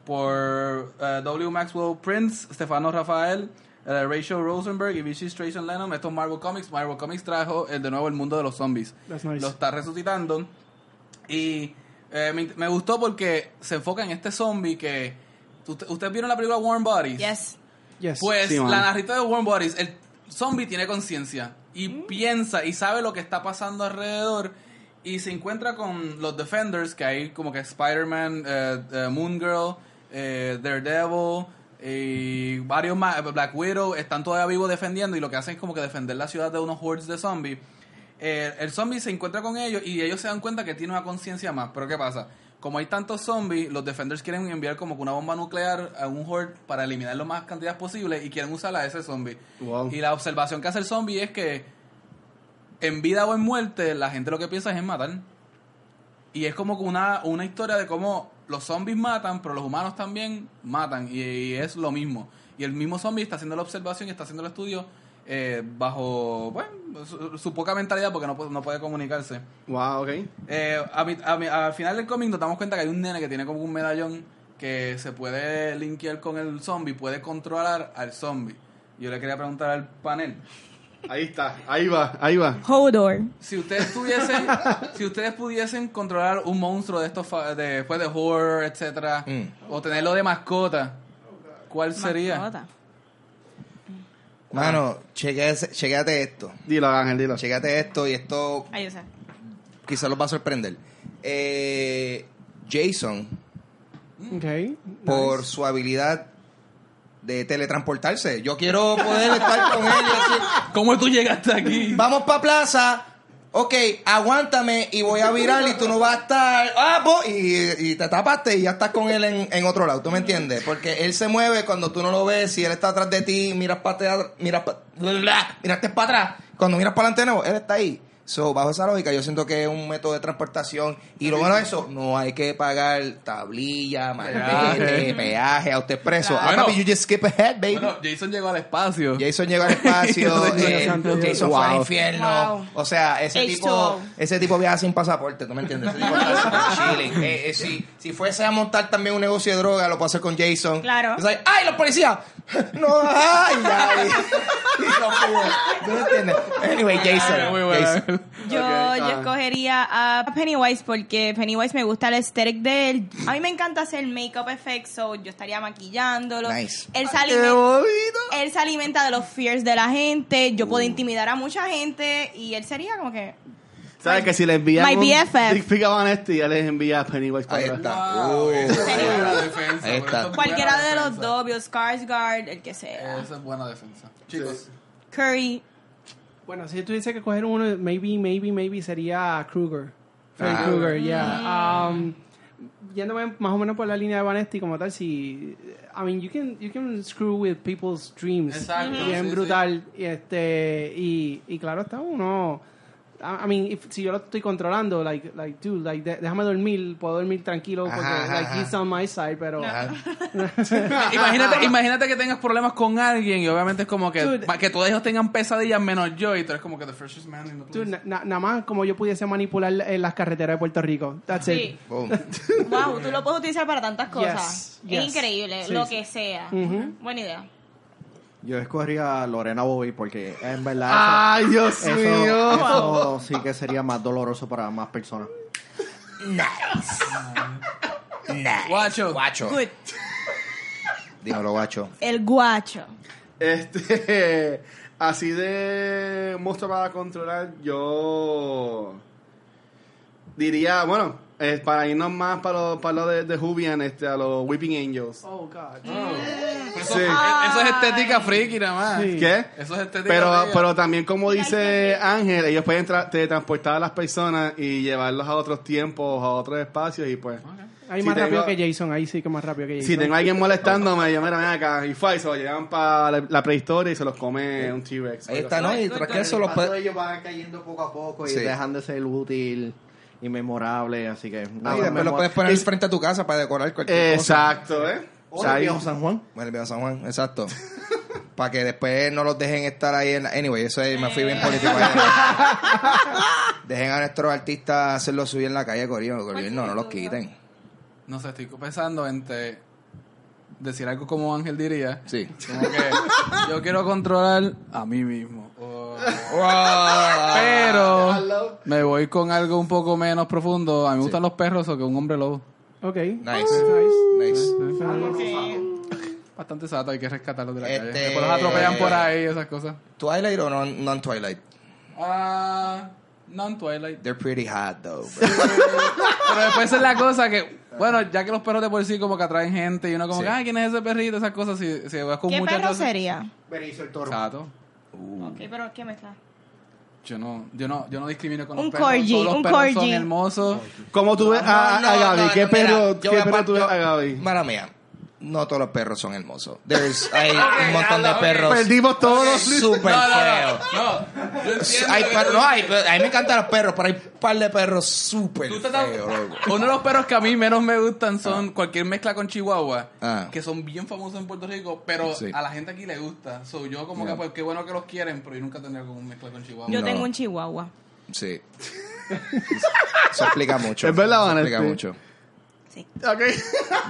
por eh, W. Maxwell Prince, Stefano Rafael, eh, Rachel Rosenberg y Vichy Stration Lennon, estos Marvel Comics, Marvel Comics trajo eh, de nuevo el mundo de los zombies. That's nice. Lo está resucitando. Y eh, me, me gustó porque se enfoca en este zombie que... ¿Usted- ¿Ustedes vieron la película Warm Bodies? Yes. Yes. Pues Sí, la narrativa de Warm Bodies, el zombie tiene conciencia y piensa y sabe lo que está pasando alrededor y se encuentra con los Defenders, que hay como que Spider-Man, eh, Moon Girl, eh, Daredevil y varios más, Black Widow, están todavía vivos defendiendo y lo que hacen es como que defender la ciudad de unos hordes de zombies. Eh, el zombie se encuentra con ellos y ellos se dan cuenta que tiene una conciencia más. Pero ¿qué pasa? Como hay tantos zombies, los defenders quieren enviar como que una bomba nuclear a un horde para eliminar lo más cantidad posible y quieren usarla a ese zombie. Wow. Y la observación que hace el zombie es que en vida o en muerte la gente lo que piensa es en matar. Y es como que una, una historia de cómo los zombies matan, pero los humanos también matan. Y, y es lo mismo. Y el mismo zombie está haciendo la observación y está haciendo el estudio eh, bajo bueno, su, su poca mentalidad porque no, puede- no puede comunicarse. Wow, ok. Eh, a mi- a mi- al final del cómic nos damos cuenta que hay un nene que tiene como un medallón que se puede linkear con el zombie, puede controlar al zombie. Yo le quería preguntar al panel, Ahí está, ahí va, ahí va. Hodor. si ustedes tuviesen, si ustedes pudiesen controlar un monstruo de estos fa- de, después de horror, etcétera, Mm. o tenerlo de mascota, ¿cuál sería? Mano, chequéate, chequéate esto. Dilo, Ángel, dilo. Chequéate esto y esto Ay, yo sé. quizás los va a sorprender. Eh, Jason, Ok. por su habilidad de teletransportarse. Yo quiero poder estar con él y decir, ¿Cómo tú llegaste aquí? vamos para plaza. Ok, aguántame y voy a virar y tú no vas a estar. Ah, po, y, y te tapaste y ya estás con él en, en otro lado. ¿Tú me entiendes? Porque él se mueve cuando tú no lo ves. Si él está atrás de ti, miras para atrás, miras pa- miraste para atrás. Cuando miras para adelante, no, él está ahí. So, bajo esa lógica, yo siento que es un método de transportación. Y lo bueno de eso, no hay que pagar tablilla, malvete, peaje, autoexpreso. Ah, Bueno. papi, you just skip ahead, baby. Bueno, Jason llegó al espacio. Jason llegó al espacio, eh. Jason fue al infierno. Wow. O sea, ese H2O. tipo, ese tipo viaja sin pasaporte, ¿tú me entiendes? Ese tipo chilling. Eh, eh, si, si fuese a montar también un negocio de droga, lo puedo hacer con Jason. Claro. Es like, ¡ay, los policías! No, ¡ay! Ya, y- y no pudo. ¿Tú me entiendes? Anyway, Jason. Muy buena. Jason. Yo, Ok, yo ah. escogería a Pennywise porque Pennywise me gusta el aesthetic de él. A mí me encanta hacer make-up effects, so yo estaría maquillándolo. Nice. Él se, ¡Qué alimenta, él se alimenta de los fears de la gente. Yo Uh. puedo intimidar a mucha gente y él sería como que... ¿Sabes que si le envían My un BFF. dick pic a Vanesti, ya les envía a Pennywise para Ahí atrás? está. Wow, esa es buena defensa. Ahí es Cualquiera de los dos, Bill Skarsgård, el que sea. Esa es buena defensa. Chicos, Curry. Bueno, si tuviese que coger uno, maybe, maybe, maybe sería Kruger. Freddy Ah. Krueger, yeah. Um, yéndome más o menos por la línea de Vanesti como tal, si I mean you can you can screw with people's dreams Exacto, bien sí, brutal y este y, y claro está uno I mean, if- si yo lo estoy controlando, like, like, dude, like, de- déjame dormir, puedo dormir tranquilo porque, Ajá, like, ajá. he's on my side, pero... Imagínate, imagínate que tengas problemas con alguien y obviamente es como que, Dude. que todos ellos tengan pesadillas menos yo y tú eres como que the freshest man in the place. Dude, na- na- nada más como yo pudiese manipular en las carreteras de Puerto Rico. That's Sí. it. Boom. Wow, tú lo puedes utilizar para tantas cosas. Yes, yes. Es increíble, Sí, lo sí. que sea. Ujú. Buena idea. Yo escogería a Lorena Bobby porque en verdad Ay, Dios eso, mío. eso, sí que sería más doloroso para más personas. Guacho. Guacho. Good. Dímelo, guacho. El guacho. Este, así de monstruo para controlar, yo diría, bueno, eh, para irnos más para lo, para lo de, de Jubian, este, a los Weeping Angels. Oh, God. Eso, Sí. eso es estética freaky nada más. Sí. ¿Qué? Eso es estética Pero, freaky. pero también como dice Ángel, ellos pueden tra- teletransportar a las personas y llevarlos a otros tiempos, a otros espacios y pues... Ahí Si más rápido que Jason, ahí sí que más rápido que Jason. Si tengo a alguien molestándome, yo, mira, ven acá, y fue, y se lo llevan para la, la prehistoria y se los come un T-Rex. Ahí está, ¿no? Y tras que eso El lo impacto de puede... ellos van cayendo poco a poco y Sí. dejan de ser útil y memorable, así que... No, y después lo puedes poner frente a tu casa para decorar cualquier cosa. Exacto, ¿eh? O sea, el ahí- viejo San Juan. Bueno, el viejo San Juan, exacto. para que después no los dejen estar ahí en la... Anyway, eso es, me fui bien político. ahí. dejen a nuestros artistas hacer lo suyo en la calle, Corillo. El gobierno no los quiten. No sé, estoy pensando entre decir algo como Ángel diría. Sí. Como que yo quiero controlar a mí mismo. Pero me voy con algo un poco menos profundo. A mí me gustan los perros o que un hombre lobo. Ok. Nice. Nice. Nice. Bastante sato, hay que rescatarlos de la Este- calle. Después los atropellan por ahí y esas cosas. ¿Twilight o non- non-Twilight? Ah, non-Twilight. They're pretty hot, though. Pero después es la cosa que, bueno, ya que los perros de por sí como que atraen gente y uno como Sí. que, ay, ¿quién es ese perrito? Esas cosas, si, si vas con ¿Qué muchachos... perro sería? Benicio el toro. Sato. Ok, pero ¿qué mezcla? Yo no, yo no, yo no discrimino con Un los perros. corgi, Todos los un perros son corgi. hermosos. ¿Cómo tú ves a, a No, Gaby? ¿Qué perro, ¿qué a perro tú ves a Gaby? Mala mía. No todos los perros son hermosos. There's, hay un montón de perros Perdimos todos los... súper No, no, feos. no, no. Yo entiendo Hay perros, no, hay, a mí me encantan los perros, pero hay un par de perros súper tú te estás- feos. Uno de los perros que a mí menos me gustan son cualquier mezcla con Chihuahua, Ah. que son bien famosos en Puerto Rico, pero Sí. a la gente aquí le gusta. So, yo como Yeah. que, pues, qué bueno que los quieren, pero yo nunca tendría como un mezcla con Chihuahua. Yo No. tengo un chihuahua. Sí. Eso explica mucho. Es verdad, Eso explica mucho. Sí. Ok.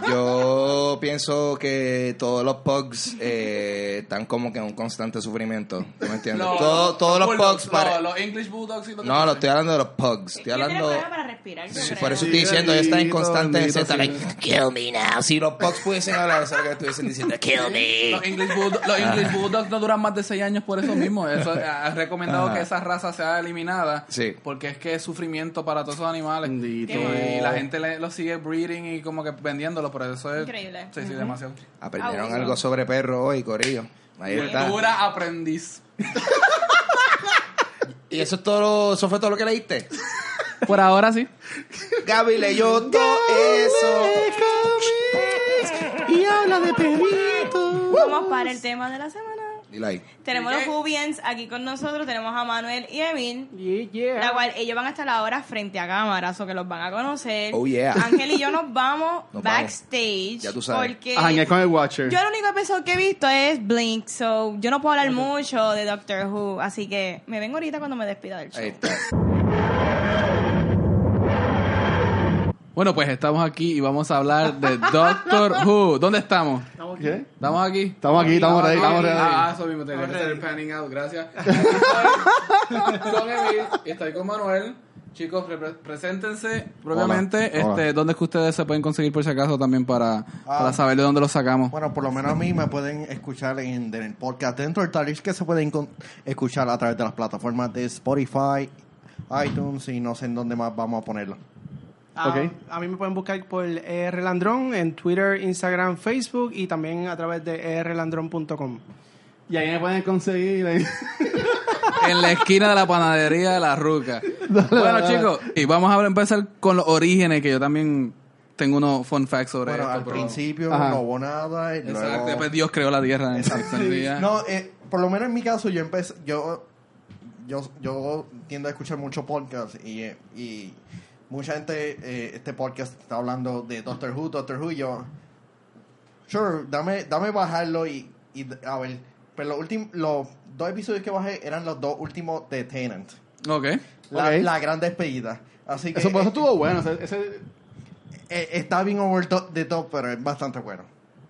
Yo pienso que todos los pugs eh, están como que en un constante sufrimiento. ¿Tú me entiendes? No, Todo- todos los bulldogs, pugs pare- no, los English Bulldogs y los No, lo estoy hablando de los pugs. Estoy hablando... para respirar. Sí, por eso estoy diciendo, ellos están en constante sí. like, kill me now. Si los pugs pudiesen hablar, eso es que estuviesen diciendo, kill me. Los English, Bulldogs, los English Bulldogs no duran más de 6 años por eso mismo. Eso ha recomendado Ajá. que esa raza sea eliminada. Sí. Porque es que es sufrimiento para todos esos animales. Bendito. Y la gente le, lo sigue breeding y como que vendiéndolo, pero eso es... Increíble. Sí, sí, demasiado. Aprendieron Abuso. algo sobre perros hoy, Corillo. Ahí está. Cultura aprendiz. ¿Y eso es todo lo- eso fue todo lo que leíste? Por ahora sí. Gaby leyó todo eso. Y habla de perrito. Vamos para el tema de la semana. Dile ahí. Tenemos los. Jubians aquí con nosotros. Tenemos a Manuel y Emil. Yeah, yeah. La cual ellos van a estar ahora frente a cámaras o que los van a conocer. Oh, yeah. Ángel y yo nos vamos Nos backstage. Ya tú sabes. Porque A janguear con el Watcher. yo el único episodio que he visto es Blink. So yo no puedo hablar mucho de Doctor Who. Así que me vengo ahorita cuando me despida del show. Ahí está. Bueno, pues estamos aquí y vamos a hablar de Doctor Who. ¿Dónde estamos? ¿Qué? ¿Estamos aquí? Estamos aquí, estamos ready, estamos ready. Ah, eso mismo, tenía que hacer el panning out, gracias. Estoy con Emil y estoy con Manuel. Chicos, preséntense propiamente. Hola. Este, ¿Dónde es que ustedes se pueden conseguir por si acaso también para, para saber de dónde los sacamos? Bueno, por lo menos a mí me pueden escuchar en, en el podcast dentro del Tarish que se pueden escuchar a través de las plataformas de Spotify, iTunes y no sé en dónde más vamos a ponerlo. Ah. A mí me pueden buscar por ER Landrón en Twitter, Instagram, Facebook y también a través de erlandrón.com. Y ahí me pueden conseguir. ahí. En la esquina de la panadería de la Ruca. bueno, chicos, y vamos a empezar con los orígenes que yo también tengo unos fun facts sobre Bueno, esto. al pero- principio Ajá. no hubo nada. Y Exacto, luego... después Dios creó la tierra. en seis días. No, eh, por lo menos en mi caso yo empecé, yo, yo, yo tiendo a escuchar mucho podcast y, eh, y mucha gente, eh, este podcast está hablando de Doctor Who, Doctor Who, y yo, sure, dame, dame bajarlo y, y a ver, pero los últimos, los dos episodios que bajé eran los dos últimos de Tenant, Ok. la, gran despedida. Así que Eso, por eso eh, estuvo bueno. ese- ese- eh, está bien over top- de top, pero es bastante bueno.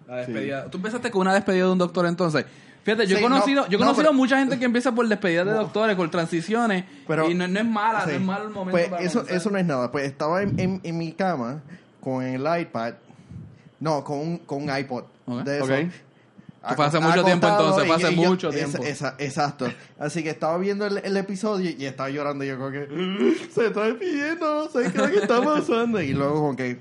La despedida. Tú empezaste con una despedida de un doctor entonces. Fíjate, yo he Sí, conocido, no, yo he no, conocido pero- mucha gente que empieza por despedidas de doctores, por transiciones, Pero- y no, no es mala, Sí. no es mal el momento Pues para eso, comenzar. eso no es nada. Pues estaba en, en, en mi cama con el iPad. No, con un, con un iPod. Ok. De eso. Hace mucho tiempo, entonces, yo- mucho tiempo. esa- exacto. Así que estaba viendo el, el episodio y estaba llorando. Y yo como que se está despidiendo, no sé qué es lo que está pasando. Y luego como que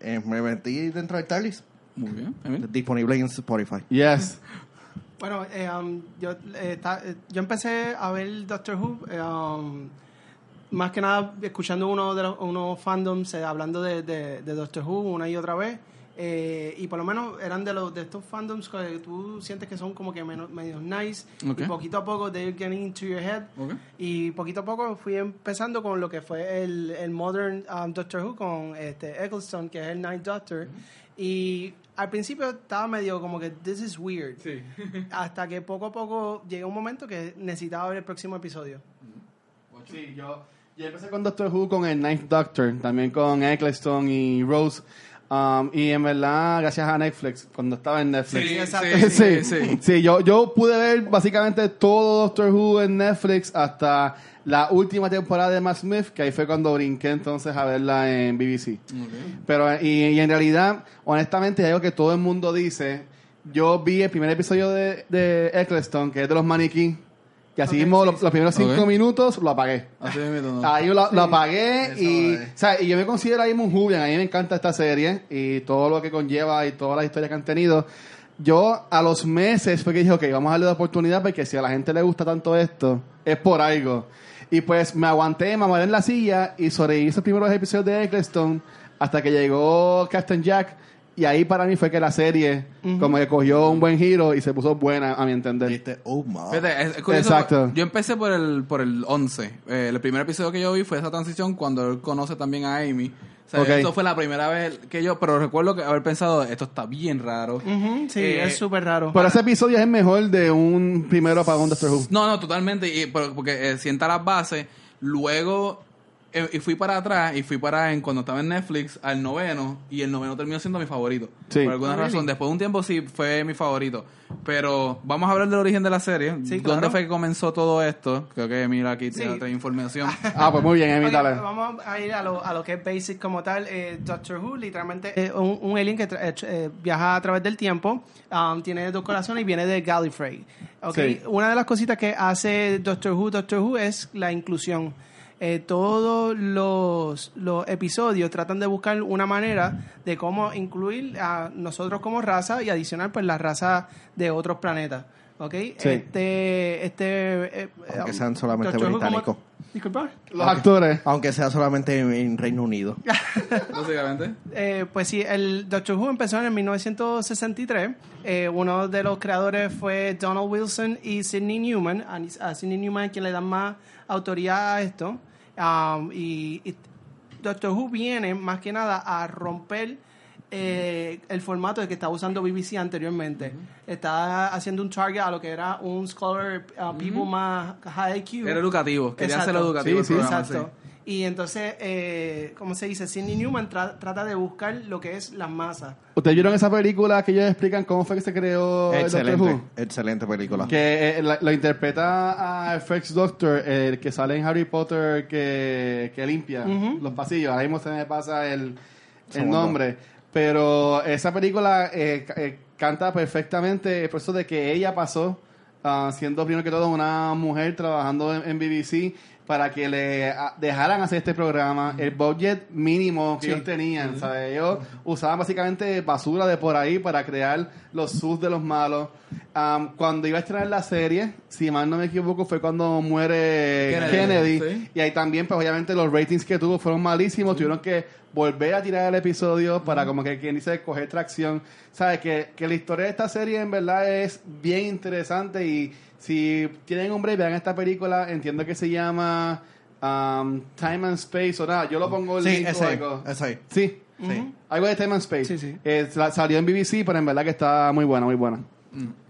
eh, me metí dentro del Talis. Muy bien. Disponible en Spotify. Yes. Bueno, eh, um, yo, eh, eh, yo empecé a ver Doctor Who, eh, um, más que nada escuchando uno de los unos fandoms eh, hablando de, de, de Doctor Who una y otra vez. y por lo menos eran de los de estos fandoms que tú sientes que son como que menos, medio nice. Y poquito a poco they're getting into your head. Y poquito a poco fui empezando con lo que fue el, el Modern um, Doctor Who con este Eccleston, que es el Ninth Doctor. Y al principio estaba medio como que this is weird. Sí. Hasta que poco a poco llega un momento que necesitaba ver el próximo episodio. Sí, yo, yo empecé con Doctor Who, con el Ninth Doctor, también con Eccleston y Rose. Um, y en verdad, gracias a Netflix, cuando estaba en Netflix. Sí, exacto. sí, sí, sí. sí. yo, yo pude ver básicamente todo Doctor Who en Netflix hasta la última temporada de Matt Smith, que ahí fue cuando brinqué entonces a verla en BBC. Pero, y, y en realidad, honestamente, hay algo que todo el mundo dice. Yo vi el primer episodio de, de Eccleston, que es de los maniquí, que así Ok, mismo sí, los, los primeros cinco Ok. minutos lo apagué. Así mismo, ¿no? Ahí lo, lo apagué y, o sea, y yo me considero ahí un Julian. A mí me encanta esta serie y todo lo que conlleva y todas las historias que han tenido. Yo a los meses fue que dije, ok, vamos a darle la oportunidad porque si a la gente le gusta tanto esto, es por algo. Y pues me aguanté, me amarré en la silla y sobreviví esos primeros episodios de Eccleston hasta que llegó Captain Jack. Y ahí para mí fue que la serie como que cogió un buen giro y se puso buena a mi entender. Viste, oh my. Fíjate, es- es curioso, Exacto. Yo empecé por el, por el 11. Eh, el primer episodio que yo vi fue esa transición cuando él conoce también a Amy. O sea, eso fue la primera vez que yo, pero recuerdo que haber pensado, esto está bien raro. Sí, Eh, es súper raro. Pero ese episodio es el mejor de un primero apagón de Doctor Who. No, no, totalmente. Y, pero- porque eh, sienta las bases. Luego, y fui para atrás, y fui para en cuando estaba en Netflix al noveno, y el noveno terminó siendo mi favorito. Sí. Por alguna Ah, razón. Después de un tiempo sí fue mi favorito. Pero vamos a hablar del origen de la serie. Sí, ¿Dónde claro. fue que comenzó todo esto? Creo que mira aquí Sí. otra información. Ah, pues muy bien, Emi, Ok, dale. vamos a ir a lo, a lo que es basic como tal. Eh, Doctor Who, literalmente, es un, un alien que eh, eh, viaja a través del tiempo, um, tiene dos corazones y viene de Gallifrey. Okay. Sí. Una de las cositas que hace Doctor Who, Doctor Who es la inclusión. Eh, todos los, los episodios tratan de buscar una manera de cómo incluir a nosotros como raza y adicionar pues la raza de otros planetas. ¿Ok? Sí. Este, este, eh, Aunque eh, sean solamente británicos. Disculpa. Los actores. Aunque sea solamente en, en Reino Unido. Básicamente. Eh, pues sí, el Doctor Who empezó en el 1963. Eh, uno de los creadores fue Donald Wilson y Sidney Newman. A, a Sidney Newman quien le dan más autoridad a esto. Um, y, y Doctor Who viene más que nada a romper eh, el formato de que estaba usando BBC anteriormente. Está haciendo un target a lo que era un scholar, uh, people más high IQ. Era educativo. Quería hacerlo educativo. Sí, Exacto. Y entonces, eh, ¿cómo se dice? Sidney Newman tra- trata de buscar lo que es las masas. ¿Ustedes vieron esa película que ellos explican cómo fue que se creó el Doctor excelente, Who? excelente película. Que eh, la- lo interpreta a First Doctor, el que sale en Harry Potter que, que limpia los pasillos. Ahora mismo se me pasa el, el nombre. Pero esa película eh, eh, canta perfectamente el proceso de que ella pasó ah, siendo primero que todo una mujer trabajando en, en BBC para que le dejaran hacer este programa, el budget mínimo que ellos tenían, ¿sabes? Ellos usaban básicamente basura de por ahí para crear los sus de los malos. Um, cuando iba a estrenar la serie, si mal no me equivoco, fue cuando muere Kennedy, Kennedy. sí. Y ahí también, pues obviamente los ratings que tuvo fueron malísimos. Tuvieron que volver a tirar el episodio para como que quien dice coger tracción. Sabes que, que la historia de esta serie en verdad es bien interesante y si tienen un break, vean esta película, entiendo que se llama um, Time and Space o nada, yo lo pongo el Sí, link o ese, algo. ese. Sí, Sí. algo de Time and Space. Sí, sí. Eh, sa- salió en BBC, pero en verdad que está muy buena, muy buena.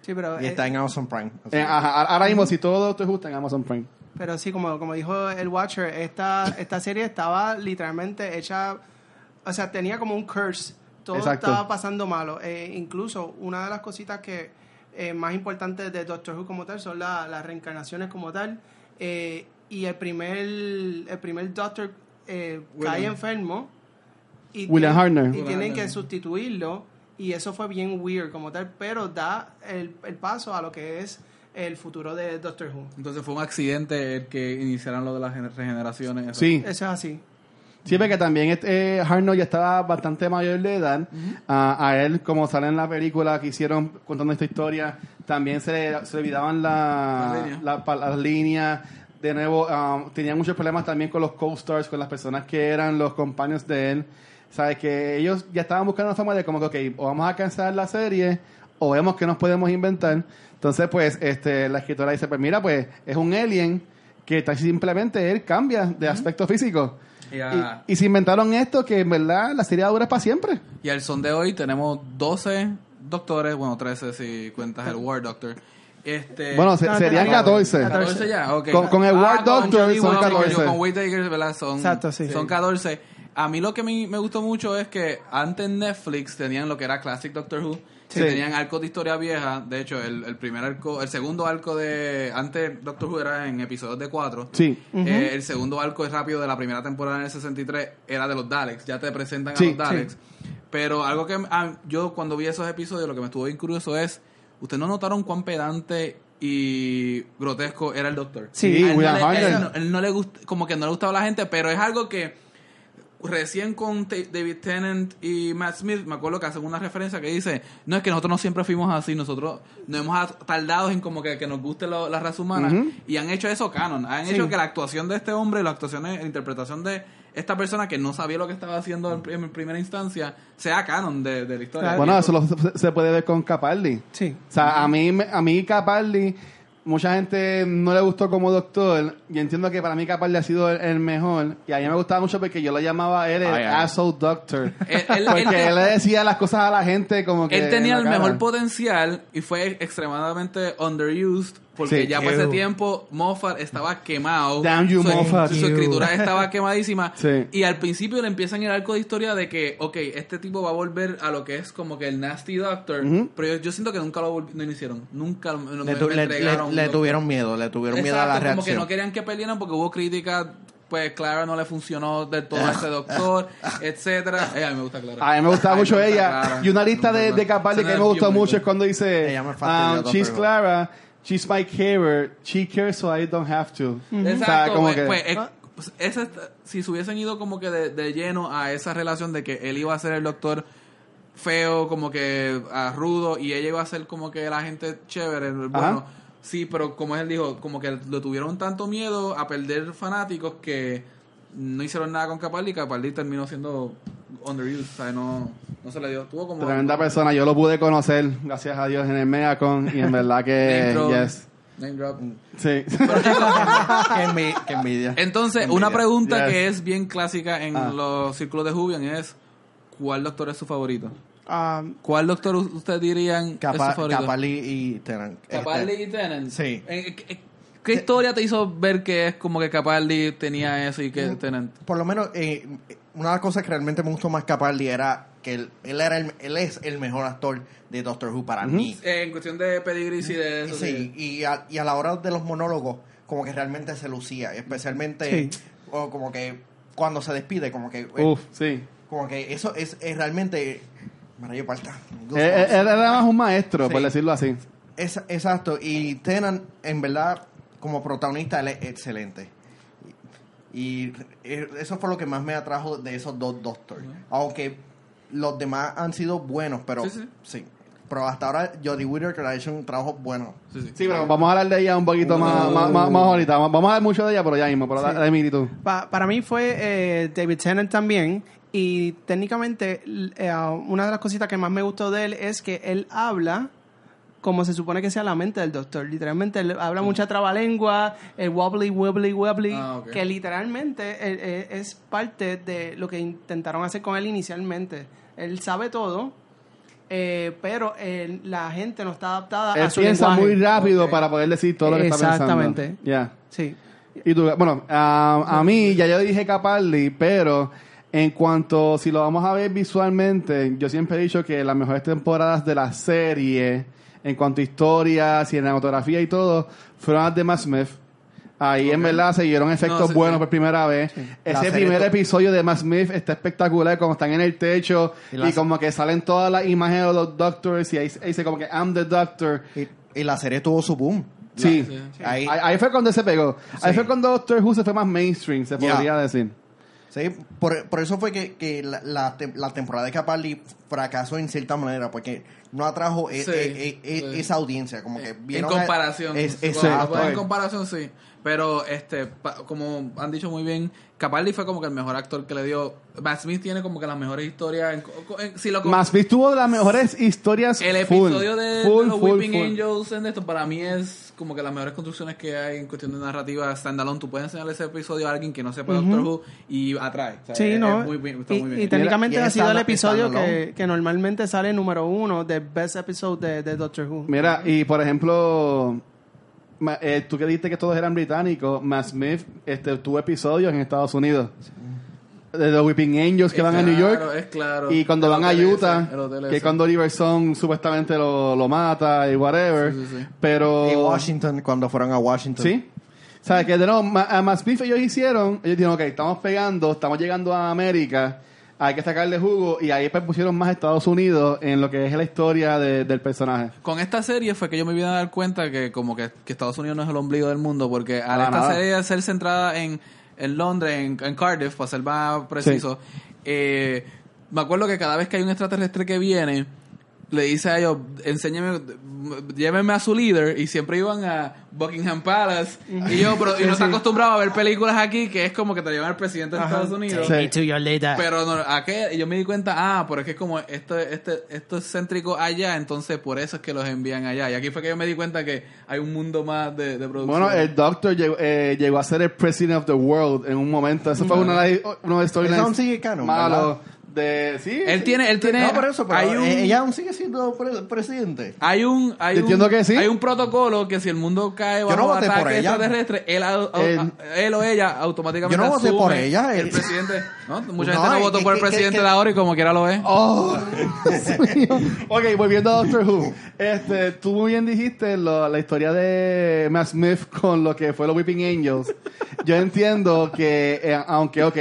Sí, pero, Y eh, está en Amazon Prime. Eh, ajá, ahora mismo, si todo te gusta en Amazon Prime. pero sí, como, como dijo el Watcher, esta, esta serie estaba literalmente hecha, o sea, tenía como un curse. Todo Exacto. estaba pasando malo. Eh, incluso una de las cositas que eh, más importantes de Doctor Who como tal son la- las reencarnaciones como tal. Eh, y el primer, el primer Doctor eh, cae enfermo. Y William tienen- Hartnell. Y William tienen Hartnell. que sustituirlo. Y eso fue bien weird como tal, pero da el, el paso a lo que es el futuro de Doctor Who. Entonces fue un accidente el que iniciaran lo de las gener- regeneraciones. eso. Sí, Eso es así. sí, porque también este, eh, Hartnell ya estaba bastante mayor de edad. a, a él, como sale en la película que hicieron contando esta historia, también se, se olvidaban la- Las líneas. la- pa- las líneas. De nuevo, um, tenía muchos problemas también con los co-stars, con las personas que eran los compañeros de él. Sabes que ellos ya estaban buscando una forma de como que, ok, o vamos a cancelar la serie, o vemos que nos podemos inventar. Entonces, pues, este, la escritora dice, pues mira, pues, es un alien que está- simplemente él cambia de aspecto físico. Ya. Y, y se inventaron esto que en verdad la serie dura para siempre. Y al son de hoy tenemos 12 doctores, bueno, 13 si cuentas el War Doctor. Este, Bueno, se- No, serían no, 14. 14 ya, ok. Con- con el War con Doctor son Whittaker, 14. Con Whittaker, ¿verdad? Son, Exacto, sí. son 14. A mí lo que me, me gustó mucho es que antes Netflix tenían lo que era Classic Doctor Who. Sí. Que tenían arcos de historia vieja. De hecho, el, el primer arco, el segundo arco de. Antes Doctor Who era en episodios de 4. Sí. Eh, el segundo arco es rápido de la primera temporada en el 63 era de los Daleks. Ya te presentan Sí, a los Daleks. Pero algo que ah, yo cuando vi esos episodios lo que me estuvo bien curioso es, ¿ustedes no notaron cuán pedante y grotesco era el Doctor? Sí, A él, no William le, Hartnell. él no- él no le gust- como que no le gustaba a la gente, pero es algo que recién con David Tennant y Matt Smith, me acuerdo que hacen una referencia que dice, no es que nosotros no siempre fuimos así, nosotros nos hemos tardado en como que, que nos guste lo- la raza humana y han hecho eso canon, han Sí. hecho que la actuación de este hombre, la actuación, la interpretación de esta persona que no sabía lo que estaba haciendo en, prim- en primera instancia, sea canon de, de la historia. Claro. Bueno, eso lo- se- puede ver con Capaldi. Sí. O sea, a mí, me- a mí Capaldi, mucha gente no le gustó como doctor. Y entiendo que para mí Capaldi ha sido el, el mejor. Y a mí me gustaba mucho porque yo lo llamaba a él el Ay, ay. asshole doctor. Él- él- porque él- él, le decía las cosas a la gente como que... Él tenía en el cara. mejor potencial y fue extremadamente underused porque Sí. ya por ese tiempo Moffat estaba quemado. Damn you, su, Moffat. Su, su escritura estaba quemadísima. Sí. Y al principio le empiezan el arco de historia de que, ok, este tipo va a volver a lo que es como que el Nasty Doctor. Pero yo, yo siento que nunca lo, no lo hicieron. Nunca lo- Le, me- tu- me le- entregaron le- le tuvieron miedo, le tuvieron miedo a la Exacto, como que reacción. no querían que pelearan porque hubo críticas pues Clara no le funcionó del todo a este doctor, etcétera. Eh, a mí me gusta Clara. A mí me gustaba mucho me gusta ella. Clara. Y una lista de, de Capaldi que me gustó mucho es cuando dice, Ella me um, she's. Clara, she's my carer, she cares so I don't have to. Exacto, O sea, como pues, que- pues, eh, pues, esa- si se hubiesen ido como que de, de lleno a esa relación de que él iba a ser el doctor feo, como que ah, rudo, y ella iba a ser como que la gente chévere, bueno, Ajá. sí, pero como él dijo, como que le tuvieron tanto miedo a perder fanáticos que no hicieron nada con Capaldi y Capaldi terminó siendo underused, o sea, no, no se le dio, tuvo como... Tremenda persona, yo lo pude conocer, gracias a Dios, en el Megacon y en verdad que, yes. Name drop. Sí. qué, envi- qué envidia. Entonces, Envidia. una pregunta Yes. que es bien clásica en Ah. los círculos de Jubian es ¿cuál doctor es su favorito? Um, ¿Cuál doctor ustedes dirían es su Capa- favorito? Capaldi y Tennant. Capaldi Este, y Tennant. Sí. Eh, ¿Qué, qué historia te hizo ver que es como que Capaldi tenía eso y que Mm. Tennant? por lo menos, eh, una de las cosas que realmente me gustó más Capaldi era que él, él era el, él es el mejor actor de Doctor Who para mí. Eh, en cuestión de pedigrees y de eso. Sí, y a, y a la hora de los monólogos, como que realmente se lucía, especialmente Sí. o como que cuando se despide, como que Uf, sí. como que eso es, es realmente. Él, él- él era más un maestro, Sí. por decirlo así. Es- exacto, y Tenan, en verdad, como protagonista, él es excelente. Y eso fue lo que más me atrajo de esos dos Doctors. Aunque los demás han sido buenos, pero Sí, sí. sí. pero hasta ahora Jodie Whittaker ha hecho un trabajo bueno. Sí, sí. Sí, pero vamos a hablar de ella un poquito más, más, más, más ahorita. Vamos a hablar mucho de ella, pero ya mismo. Pero Sí. Emily, tú. Pa- para mí fue eh, David Tennant también. Y técnicamente, eh, una de las cositas que más me gustó de él es que él habla como se supone que sea la mente del doctor. Literalmente, él habla mucha trabalengua, el wobbly, wobbly, wobbly, Ah, que literalmente es parte de lo que intentaron hacer con él inicialmente. Él sabe todo, eh, pero eh, la gente no está adaptada a su piensa lenguaje. muy rápido para poder decir todo lo que está pensando. Exactamente. Ya. Sí. Y tú, bueno, a, a mí ya yo dije Capaldi, pero en cuanto, si lo vamos a ver visualmente, yo siempre he dicho que las mejores temporadas de la serie, en cuanto a historia, cinematografía y todo, fueron las de Matt Smith. Ahí en verdad se dieron efectos No, sí, buenos sí. por primera vez. Ese primer episodio de Matt Smith está espectacular, como están en el techo Y como que salen todas las imágenes de los doctors y ahí, ahí dice como que I'm the doctor. Y, y la serie tuvo su boom. Sí. Sí. Ahí, Ahí, ahí fue cuando se pegó. Ahí fue cuando Doctor Who se fue más mainstream, se podría decir. Sí, por, por eso fue que, que la, la, la temporada de Capaldi fracasó en cierta manera, porque no atrajo e- Sí, e- e- sí. esa audiencia. Como que en comparación. Es, Sí, en comparación, sí. Pero, este, pa- como han dicho muy bien, Capaldi fue como que el mejor actor que le dio. Matt Smith tiene como que las mejores historias. En, en- si lo Smith tuvo las mejores historias. el full, episodio de, full, de los full, Weeping full. Angels en esto, para mí es como que las mejores construcciones que hay en cuestión de narrativa standalone. Tú puedes enseñarle ese episodio a alguien que no sepa Doctor Who y atrae. O sea, Sí, es- ¿no? es muy bien, está y, muy y bien. técnicamente Y ha sido el episodio que, que normalmente sale número uno de Best Episode de, de Doctor Who. Mira, y por ejemplo, ma- eh, tú que dijiste que todos eran británicos, Matt Smith este, tuvo episodios en Estados Unidos. De los Weeping Angels que Es van a New claro, York. es claro. Y cuando El van a hotel Utah, que cuando Oliver Stone supuestamente lo, lo mata y whatever. Sí, sí, sí. Pero. Y Washington, cuando fueron a Washington. Sí. O sea, que de nuevo, a Matt Smith ellos hicieron, ellos dijeron, ok, estamos pegando, estamos llegando a América, hay que sacarle jugo, y ahí pues pusieron más Estados Unidos en lo que es la historia de- del personaje. Con esta serie fue que yo me vine a dar cuenta que como que, que Estados Unidos no es el ombligo del mundo, porque al esta nada. serie ser centrada en, en Londres, en, en Cardiff, para ser más preciso, eh, me acuerdo que cada vez que hay un extraterrestre que viene, le dice a ellos, enséñeme, llévenme a su líder, y siempre iban a Buckingham Palace, y yo, pero, y no está acostumbrado a ver películas aquí que es como que te llevan al presidente de Estados Unidos. Sí. to your leader. Pero no, ¿a qué? Y yo me di cuenta, ah, pero es que como esto, este, esto es céntrico allá, entonces por eso es que los envían allá. Y aquí fue que yo me di cuenta que hay un mundo más de, de producción. Bueno, el Doctor llegó, eh, llegó a ser el President of the World en un momento. Eso fue una de uno de los storylines Eso de... Sí, él sí. tiene, él tiene, No, por eso, pero hay un, ella aún sigue siendo pre- presidente. hay un, hay un, entiendo que sí. hay un protocolo que si el mundo cae bajo no ataque extraterrestre, él, au- Él- o ella automáticamente Yo no voté por ella, El él- presidente, ¿no? Mucha No, gente no es votó por el presidente de ahora y como quiera lo ve. Oh, ok, volviendo a Doctor Who. Este, tú muy bien dijiste lo- la historia de Matt Smith con lo que fue los Weeping Angels. Yo entiendo que, eh, aunque, ok,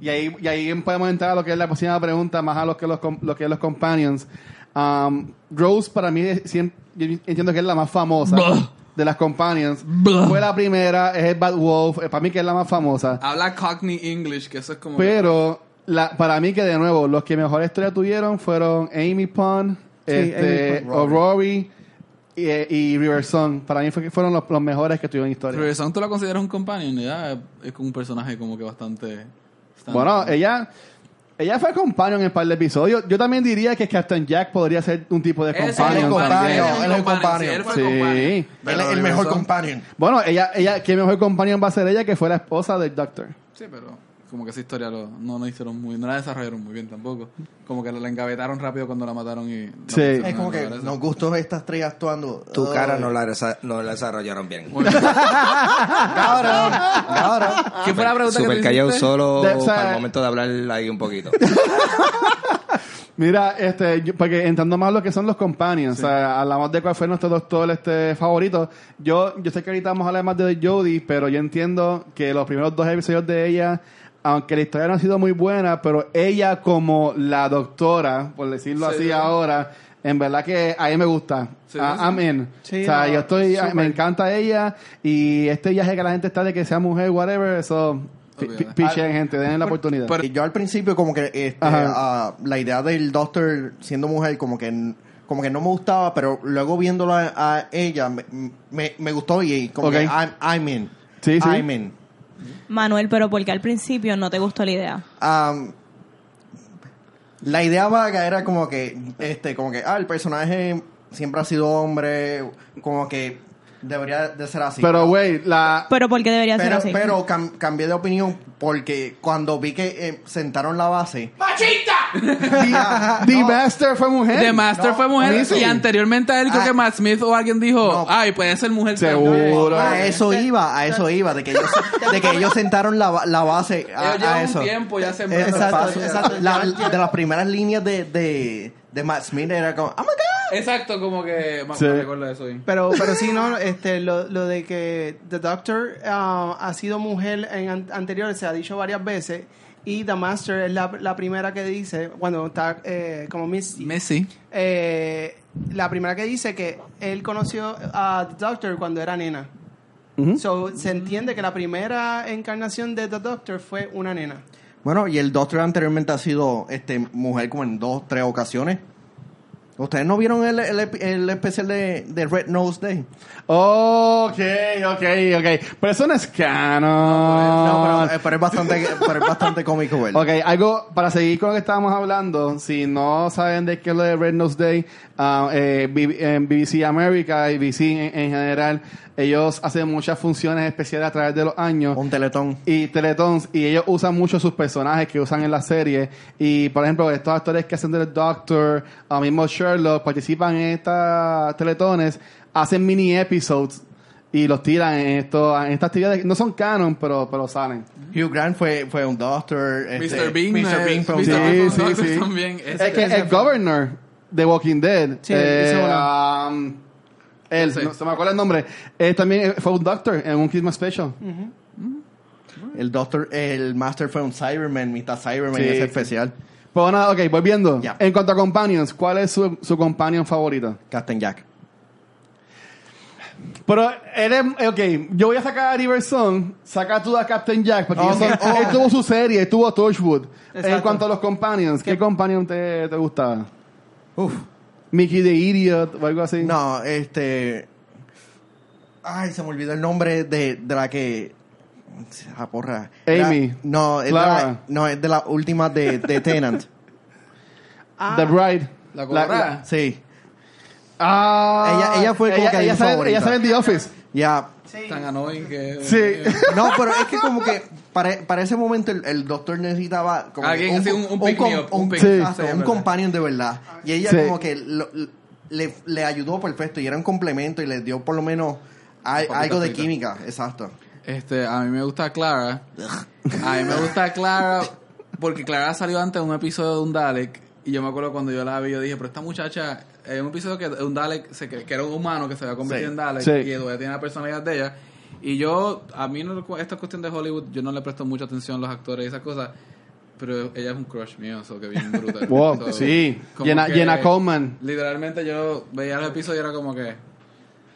y ahí, y ahí podemos entrar a lo que es la próxima pregunta, más a lo que los, com- lo que es los companions. Um, Rose para mí yo entiendo que es la más famosa Blah. de las companions. Blah. Fue la primera, es el Bad Wolf, eh, para mí que es la más famosa. Habla Cockney English, que eso es como... que- Pero la, para mí que de nuevo, los que mejor historia tuvieron fueron Amy Pond, este, Amy Pond. O'Rory y, y River Song. Para mí fue que fueron los, los mejores que tuvieron historia. Pero Song, ¿tú la consideras un companion? Ya es como un personaje como que bastante... Bueno, ella ella fue companion en un par de episodios. Yo también diría que Captain Jack podría ser un tipo de Ese es companion. el companion, es él es el companion. sí, él fue Sí. companion. Él Pero es el mejor companion. Bueno, ella, ella, ¿qué mejor companion va a ser ella que fue la esposa del Doctor? Sí, pero como que esa historia lo- no la hicieron muy... No la desarrollaron muy bien tampoco. Como que la engavetaron rápido cuando la mataron y... no Sí. Es como que nos gustó estas tres actuando. Tu Ay. cara no la, desa- no la desarrollaron bien. Cabrón, cabrón. ¿Qué fue la pregunta que Super tú callado hiciste? solo De- o sea- para el momento de hablar ahí un poquito. Mira, este, yo- porque entrando más a lo que son los companions, o sea, hablamos de cuál fue nuestro doctor este favorito. Yo, yo sé que ahorita vamos a hablar más de Jodie, pero yo entiendo que los primeros dos episodios de ella, aunque la historia no ha sido muy buena, pero ella como la doctora, por decirlo Sí, así sí. ahora, en verdad que a mí me gusta. Sí, Ah, sí. I'm in. Sí, o sea, no, yo estoy, súper. me encanta ella y este viaje que la gente está de que sea mujer, whatever, eso, pichen gente, den la oportunidad. pero- yo al principio como que este, ah, la idea del Doctor siendo mujer como que n- como que no me gustaba, pero luego viéndola a ella, me, me, me gustó y como Ok. que I'm, I'm in. Sí, sí. I'm in. Manuel, pero porque al principio no te gustó la idea. Um, la idea vaga era como que, este, como que, ah, el personaje siempre ha sido hombre, como que debería de ser así. Pero, güey, la... Pero porque debería ser así. pero cam- cambié de opinión porque cuando vi que eh, sentaron la base. The Master fue mujer. The Master no, fue mujer sí. y anteriormente a él creo Ah. que Matt Smith o alguien dijo, No. ay, puede ser mujer Seguro. también". A eso iba, a eso iba, de que ellos, de que ellos sentaron la, ba- la base a, a eso. un tiempo ya sembrando Exacto, exacto. La- de las primeras líneas de, de, de Matt Smith era como, oh my god. Exacto, como que me Sí. me recuerdo de eso bien. Pero, pero sí, no, este, lo, lo de que The Doctor ah, ha sido mujer en an- anteriores, se ha dicho varias veces, y The Master es la, la primera que dice, cuando está eh, como Messi. eh, la primera que dice que él conoció a The Doctor cuando era nena. Ujú. So, se entiende que la primera encarnación de The Doctor fue una nena. Bueno, y el Doctor anteriormente ha sido este mujer como en dos, tres ocasiones. ¿Ustedes no vieron el, el, el especial de, de Red Nose Day? Ok, ok, ok. Pero eso no es canon. No, pero, eh, pero es bastante, pero es bastante cómico verlo. Ok, algo para seguir con lo que estábamos hablando. Si no saben de qué es lo de Red Nose Day, ah, eh, BBC America y BBC en, en general, ellos hacen muchas funciones especiales a través de los años. Un teletón. y Teletons y ellos usan mucho sus personajes que usan en la serie y por ejemplo estos actores que hacen del Doctor o mismo Sherlock participan en estas Teletones hacen mini episodes y los tiran en esto en estas actividades no son canon pero pero salen Hugh Grant fue, fue un Doctor. este, Mr. Bean. Mr. Bean fue un. Sí, Doctor. sí, Doctor sí. también. es que el Governor de Walking Dead Sí, eh, um, él no se me acuerda el nombre eh, también fue un Doctor en un Christmas Special El Doctor, el Master fue un Cyberman, mitad Cyberman Sí, sí. especial. pues nada, ok, volviendo Ya. en cuanto a companions ¿cuál es su, su companion favorito? Captain Jack. Pero eres, ok, yo voy a sacar a Riverson, saca tú a Captain Jack, porque son- él tuvo su serie, tuvo Torchwood. En cuanto a los companions, ¿qué, companion te, te gustaba? Uf. Mickey the Idiot o algo así. No, este. Ay, se me olvidó el nombre de, de la que. Ah, porra. Amy. La- no, es de la, no, es de la última de, de Tenant. Ah, The Bride. La colorada. Sí. Ah, Ella- ella fue como ella, que ella sabe, favorita. ella sabe en The Office. Ya. Tan annoying que... Sí. No, pero es que como que para, para ese momento el, el doctor necesitaba como Alguien un- un com- pick me up, un Sí. exacto, Sí, un companion de verdad. Y ella Sí. como que lo- le, le ayudó perfecto y era un complemento y le dio por lo menos Papita algo de frita. química. Exacto. Este, a mí me gusta Clara. A mí me gusta Clara porque Clara salió antes en un episodio de un Dalek y yo me acuerdo cuando yo la vi, yo dije, pero esta muchacha, en un episodio que un Dalek, se, que, que era un humano que se había convertido Sí. en Dalek Sí. y que todavía tiene la personalidad de ella. Y yo, a mí no, esta cuestión de Hollywood, yo no le presto mucha atención a los actores y esas cosas. Pero ella es un crush mío, eso que bien brutal. Wow, So, sí. Jenna, que Jenna Coleman. Literalmente yo veía los episodios y era como que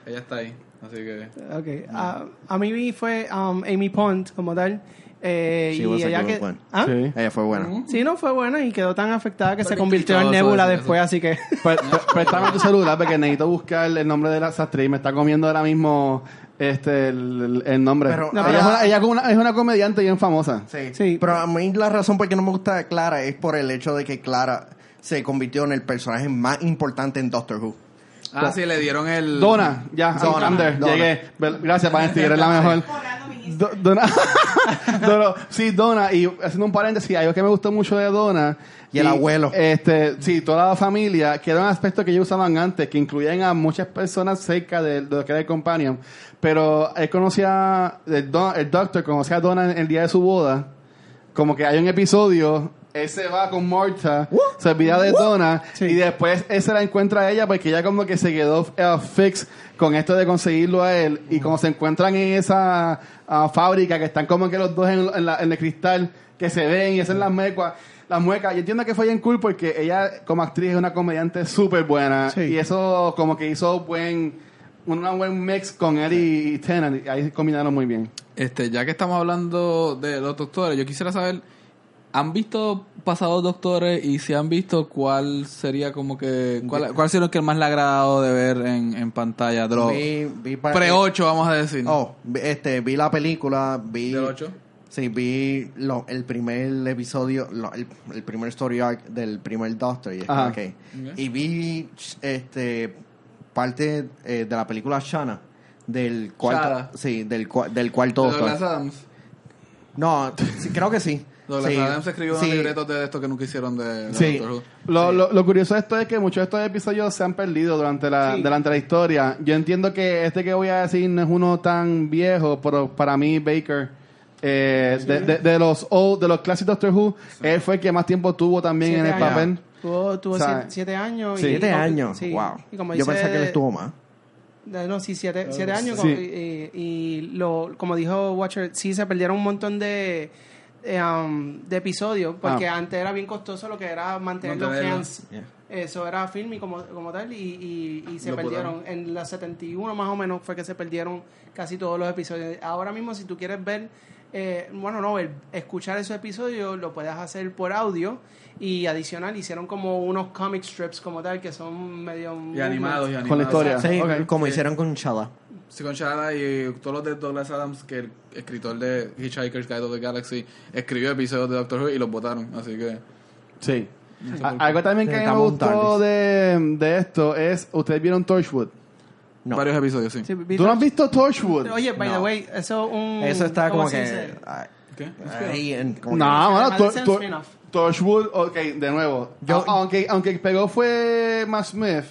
ella está ahí. Así que Ok. Ah, a mí fue um, Amy Pond como tal. Eh, y ella que. ¿Ah? Sí. Ella fue buena. Sí, no fue buena y quedó tan afectada que se convirtió en Nebula después, así que... Pues, pues, préstame tu celular porque necesito buscar el nombre de la actriz. Me está comiendo ahora mismo este el, nombre. Pero ella, ella- es una, ella es una- es una comediante bien famosa. Sí. Sí. Pero a mí la razón por qué no me gusta Clara es por el hecho de que Clara se convirtió en el personaje más importante en Doctor Who. Ah, sí, le dieron el... Donna, ya, I'm there, Donna. llegué. Gracias, Vanesti, eres la mejor. Do- Donna, Donna- sí, Donna, y haciendo un paréntesis, algo que me gustó mucho de Donna. Y el abuelo. Este, sí, toda la familia, que era un aspecto que ellos usaban antes, que incluían a muchas personas cerca de, de lo que era el Companion. Pero él conocía, el, don- el Doctor conocía a Donna en el día de su boda. Como que hay un episodio, él se va con Marta, se olvida de Donna, Sí. y después él se la encuentra a ella porque ella como que se quedó eh, fix con esto de conseguirlo a él. Y como se encuentran en esa ah, fábrica que están como que los dos en, en la- en el cristal, que se ven y hacen las muecas. Las muecas, yo entiendo que fue bien cool porque ella como actriz es una comediante súper buena Sí. y eso como que hizo buen un buen mix con él y, y Tennant y ahí combinaron muy bien. Este, ya que estamos hablando de los doctores, yo quisiera saber ¿Han visto pasados doctores y si han visto cuál sería como que cuál, cuál sería el que más le ha agradado de ver en, en pantalla? Los Vi- vi pa- pre 8 vamos a decir. Oh, vi- este, vi la película, vi... ¿Del 8? Sí, vi lo- el primer episodio, lo- el, el primer story arc del primer Doctor. Y, es Ajá. como que- y vi este parte eh, de la película Shana del cuarto, Shana. sí, del, del cuarto De Doctor. Douglas Adams. No, sí, creo que sí. Douglas Sí, Adams escribió sí. unos libretos de esto que nunca hicieron de, de Sí. Doctor Who. Lo, lo, lo curioso de esto es que muchos de estos episodios se han perdido durante la, durante la historia. Yo entiendo que este que voy a decir no es uno tan viejo, pero para mí Baker, eh, de, de- de los old, de los clásicos Doctor Who, él fue el que más tiempo tuvo también en Siete el años. papel. Tuvo, tuvo O sea, siete, siete años. sí. y- Siete y como- años, sí. wow. Y como Yo dice- pensé que él estuvo más. No, sí, siete, siete años. Como- y, y lo, como dijo Watcher, sí se perdieron un montón de, um, de episodios, porque Ah. antes era bien costoso lo que era mantener los Mantenerlo. fans. Eso era film y como, como tal, y, y, y se Lo perdieron. En la 71 más o menos fue que se perdieron casi todos los episodios. Ahora mismo, si tú quieres ver, eh, bueno, no ver, escuchar esos episodios, lo puedes hacer por audio. Y adicional, hicieron como unos comic strips como tal, que son medio... Y animados, y animados. Con la historia. Sí, Ok. como hicieron con Shala. Sí, con Shada y todos los de Douglas Adams, que el escritor de Hitchhiker's Guide of the Galaxy escribió episodios de Doctor Who y los votaron. Así que. Sí. sé algo también que a mí me gustó de, de esto es, ustedes vieron Torchwood. No. Varios episodios, sí. Sí, ¿Tú no has visto Torchwood? Oye, by the No. way, eso un... Eso está ¿cómo como que... ¿Qué? ahí en- como No, que- spin-off. Torchwood, ok, de nuevo. Yo- aunque, aunque pegó fue Matt Smith,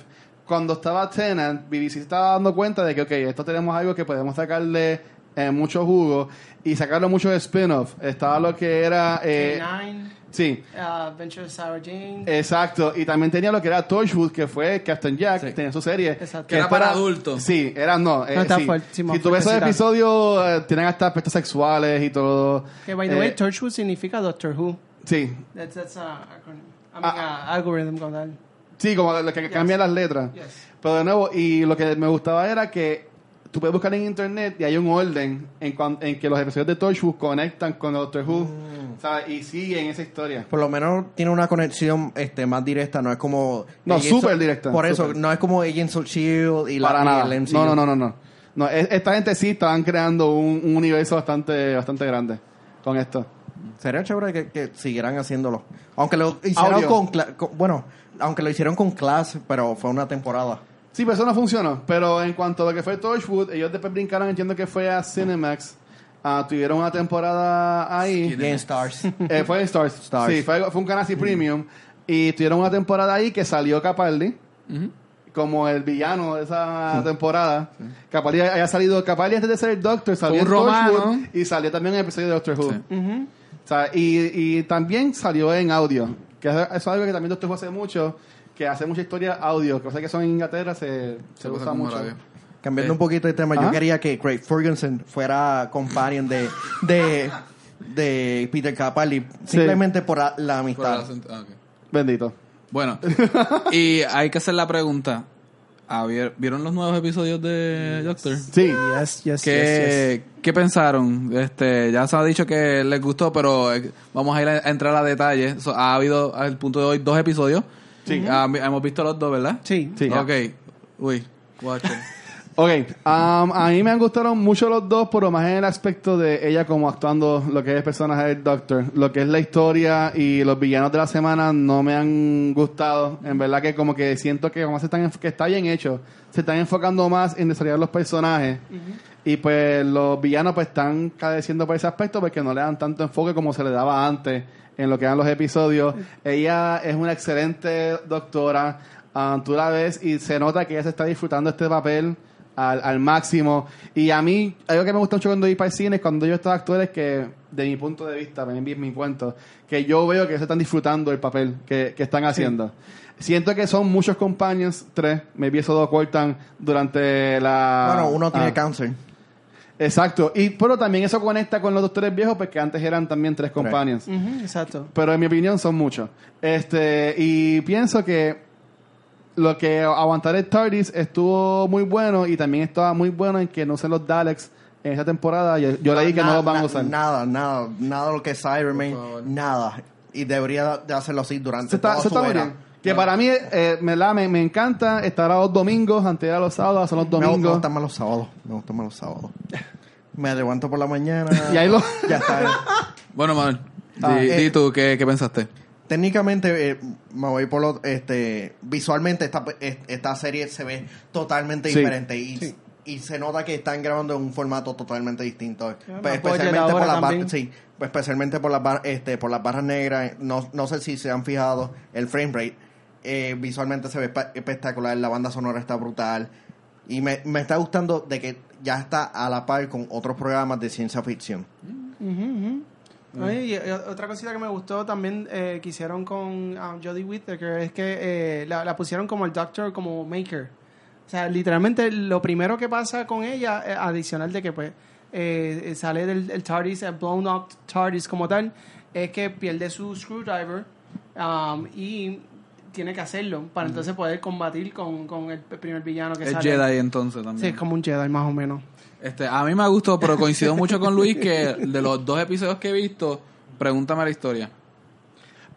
cuando estaba Tennant, BBC se estaba dando cuenta de que, ok, esto tenemos algo que podemos sacarle eh, mucho jugo y sacarlo mucho de spin-off. Estaba lo que era... Eh, K9, sí, uh, Adventure of Sarah Jane. Exacto, y también tenía lo que era Torchwood, que fue Captain Jack, Sí. tenía su serie. Exacto. Que era para adultos. Sí, era no. eh, No, está sí. si tú ves esos episodios, eh, tienen hasta aspectos sexuales y todo. que by the Eh, way, Torchwood significa Doctor Who. Sí, That's, that's a acronym. I mean, Ah. a algorithm como tal. Sí, como lo que cambian las letras. Yes. Pero de nuevo, y lo que me gustaba era que tú puedes buscar en internet y hay un orden en, cuan- en que los episodios de Torchwood conectan con Doctor Who, Mm. ¿sabes? Y siguen esa historia. Por lo menos tiene una conexión este más directa, no es como... No, súper directa, Por eso, no es como Agents of S.H.I.E.L.D. Y la Para y nada. el MCU. No, no, no, no, no. No, es- esta gente sí estaban creando un, un universo bastante, bastante grande con esto. Sería chévere que, que siguieran haciéndolo. Aunque lo hicieron Audio. con, Cla- con- Bueno, aunque lo hicieron con Class, pero fue una temporada. Sí, pero eso no funcionó. Pero en cuanto a lo que fue Torchwood, ellos después brincaron, entiendo que fue a Cinemax. Ah, tuvieron una temporada ahí. En Stars. Eh, fue en Stars. Stars. Sí, fue, fue un canal así premium. Y tuvieron una temporada ahí que salió Capaldi. Como el villano de esa temporada. Capaldi haya salido. Capaldi antes de ser el Doctor salió en Torchwood y salió también en el episodio de Doctor Who. Sí. O sea, y, y también salió en audio. Que es, eso es algo que también Doctor Who hace mucho. Que hace mucha historia audio. Cosas que son en Inglaterra se, se, Se usa mucho. radio. Cambiando un poquito de tema, yo quería que Craig Ferguson fuera companion de, de, de Peter Capaldi, simplemente por la, la Por el amistad. ah. Bendito. Bueno, y hay que hacer la pregunta. Ah, ¿vier- ¿Vieron los nuevos episodios de Doctor? Sí. Yes, yes, ¿Qué, ¿Qué pensaron? Este, ya se ha dicho que les gustó, pero eh, vamos a ir a, a entrar a detalle. So, ha habido al punto de hoy dos episodios. Sí. Ah, hemos visto los dos, ¿verdad? Sí. Sí. Ok. Uy, watch it. Ok, um, a mí me han gustado mucho los dos, pero más en el aspecto de ella como actuando lo que es personaje del Doctor. Lo que es la historia y los villanos de la semana no me han gustado. En verdad que como que siento que como se están que está bien hecho. Se están enfocando más en desarrollar los personajes. Y pues los villanos pues están cadeciendo por ese aspecto porque no le dan tanto enfoque como se le daba antes en lo que eran los episodios. Ella es una excelente doctora. Ah, tú la ves y se nota que ella se está disfrutando este papel al, al máximo. Y a mí, algo que me gusta mucho cuando voy para el cine es cuando yo estos actores que, de mi punto de vista, ven mi, mi cuento, que yo veo que se están disfrutando el papel que, que están haciendo. Siento que son muchos compañeros, tres, me vi esos dos cortan durante la... Bueno, uno tiene ah, cáncer. Exacto. Y, pero también eso conecta con los doctores viejos, porque antes eran también tres compañeros. Ujú, exacto. Pero en mi opinión son muchos. Este, y pienso que lo que aguantar el TARDIS estuvo muy bueno y también estaba muy bueno en que no usen los Daleks en esa temporada. Yo, yo leí que no los van a usar. Nada, nada, nada de lo que es Cyberman, nada. y debería de hacerlo así durante Se está, toda se su está muy era. bien. Que para mí, eh, me, la- me, me encanta estar a los domingos, antes de los sábados, son los Me, me domingos. gustan más los sábados. Me gustan más los sábados. Me levanto por la mañana. Y ahí lo- Ya está. Bueno, Manuel, Ah, di, eh. di tú, ¿qué, qué pensaste? Técnicamente, eh, me voy por lo. Este, visualmente, esta, esta serie se ve totalmente Sí. diferente. Y, y se nota que están grabando en un formato totalmente distinto. Pues, especialmente por las barras. también. Sí, pues, especialmente por las, bar- este, por las barras negras. No, no sé si se han fijado el frame rate. Eh, visualmente se ve espe- espectacular. La banda sonora está brutal. Y me, me está gustando de que ya está a la par con otros programas de ciencia ficción. Oye, y, y otra cosita que me gustó también eh, que hicieron con um, Jodie Whittaker es que eh, la, la pusieron como el Doctor, como Maker. O sea, literalmente lo primero que pasa con ella, eh, adicional de que pues eh, eh, sale del el TARDIS, el blown up TARDIS como tal, es que pierde su screwdriver um, y tiene que hacerlo para entonces poder combatir con, con el primer villano que Es sale. Jedi entonces Sí, también. es como un Jedi más o menos. Este, a mí me gustó, pero coincido mucho con Luis que de los dos episodios que he visto, pregúntame la historia.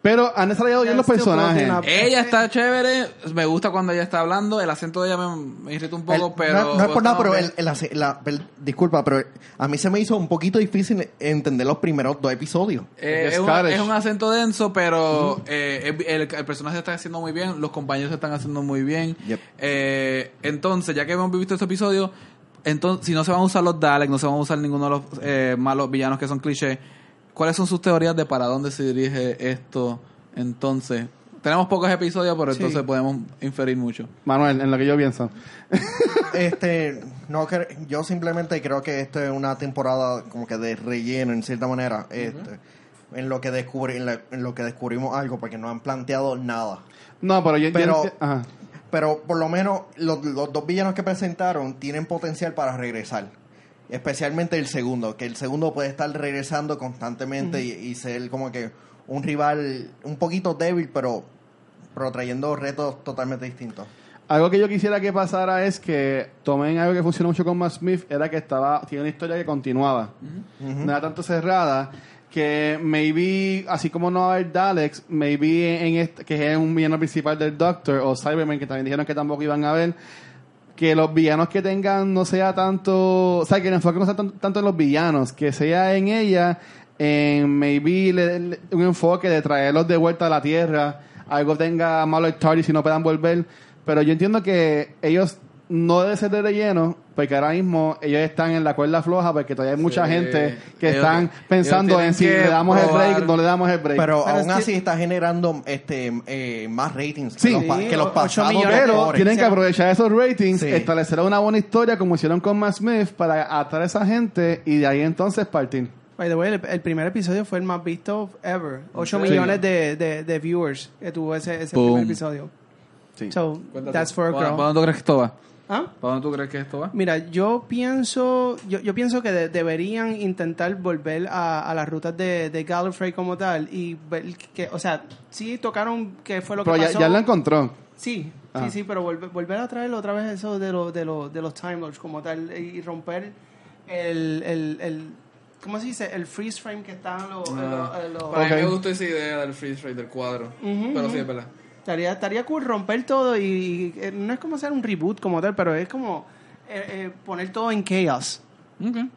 Pero han desarrollado bien los personajes. Ella está chévere, me gusta cuando ella está hablando, el acento de ella me, me irrita un poco, El- pero... no, no es por nada, pero el, la- el- disculpa, pero a mí se me hizo un poquito difícil entender los primeros dos episodios. Eh, Es un, Scottish. es un acento denso, pero eh, el, el- el personaje está haciendo muy bien, los compañeros están haciendo muy bien. Yep. Eh, entonces, ya que hemos visto este episodio, entonces, si no se van a usar los Daleks, no se van a usar ninguno de los eh, malos villanos que son clichés, ¿cuáles son sus teorías de para dónde se dirige esto? Entonces, tenemos pocos episodios, pero Sí. entonces podemos inferir mucho. Manuel, en lo que yo pienso. Este, no yo simplemente creo que esto es una temporada como que de relleno en cierta manera, este, en lo que descubri, en, la- en lo que descubrimos algo porque no han planteado nada. No, pero yo, yo Pero- ajá. Pero por lo menos los, los dos villanos que presentaron tienen potencial para regresar. Especialmente el segundo, que el segundo puede estar regresando constantemente y, y ser como que un rival un poquito débil, pero, pero trayendo retos totalmente distintos. Algo que yo quisiera que pasara es que tomen algo que funcionó mucho con Matt Smith, era que estaba, tiene una historia que continuaba. No era tanto cerrada, que maybe, así como no va a haber Daleks, maybe en este, que es un villano principal del Doctor, o Cyberman, que también dijeron que tampoco iban a ver, que los villanos que tengan no sea tanto, o sea, que el enfoque no sea tan- tanto en los villanos, que sea en ella, en maybe le- le- un enfoque de traerlos de vuelta a la Tierra, algo tenga malo y no puedan volver, pero yo entiendo que ellos no deben ser de relleno, porque ahora mismo ellos están en la cuerda floja, porque todavía hay mucha Sí. gente que Ellos- están pensando en si que le damos el break, probar. no le damos el break. Pero, Pero aún es que- así está generando este eh, más ratings que Sí. los, pa- Sí, que los ocho pasados millones. Pero tienen que aprovechar esos ratings, Sí. establecer una buena historia como hicieron con Matt Smith para atraer a esa gente y de ahí entonces partir. By the way, el, el primer episodio fue el más visto ever. 8 serio? millones de, de, de viewers que tuvo ese, ese primer episodio. Sí. So, that's for a ¿Para girl. tú crees que esto va? ¿Ah? ¿Para dónde tú crees que esto va? Mira, yo pienso, yo, yo pienso que de- deberían intentar volver a, a las rutas de, de Gallifrey como tal y ver que, o sea, sí tocaron qué fue lo Pero que ya, pasó. ya lo encontró. Sí, Ah. sí, sí, pero volver, volver a traer otra vez eso de, lo, de, lo, de los Time Lords como tal y romper el, el, el ¿cómo se dice? El freeze frame que están los... los- los- Para mí me gustó esa idea del freeze rate del cuadro. pero sí, es verdad. Estaría, estaría cool romper todo y, y, eh, no es como hacer un reboot como tal, pero es como eh, eh, poner todo en chaos.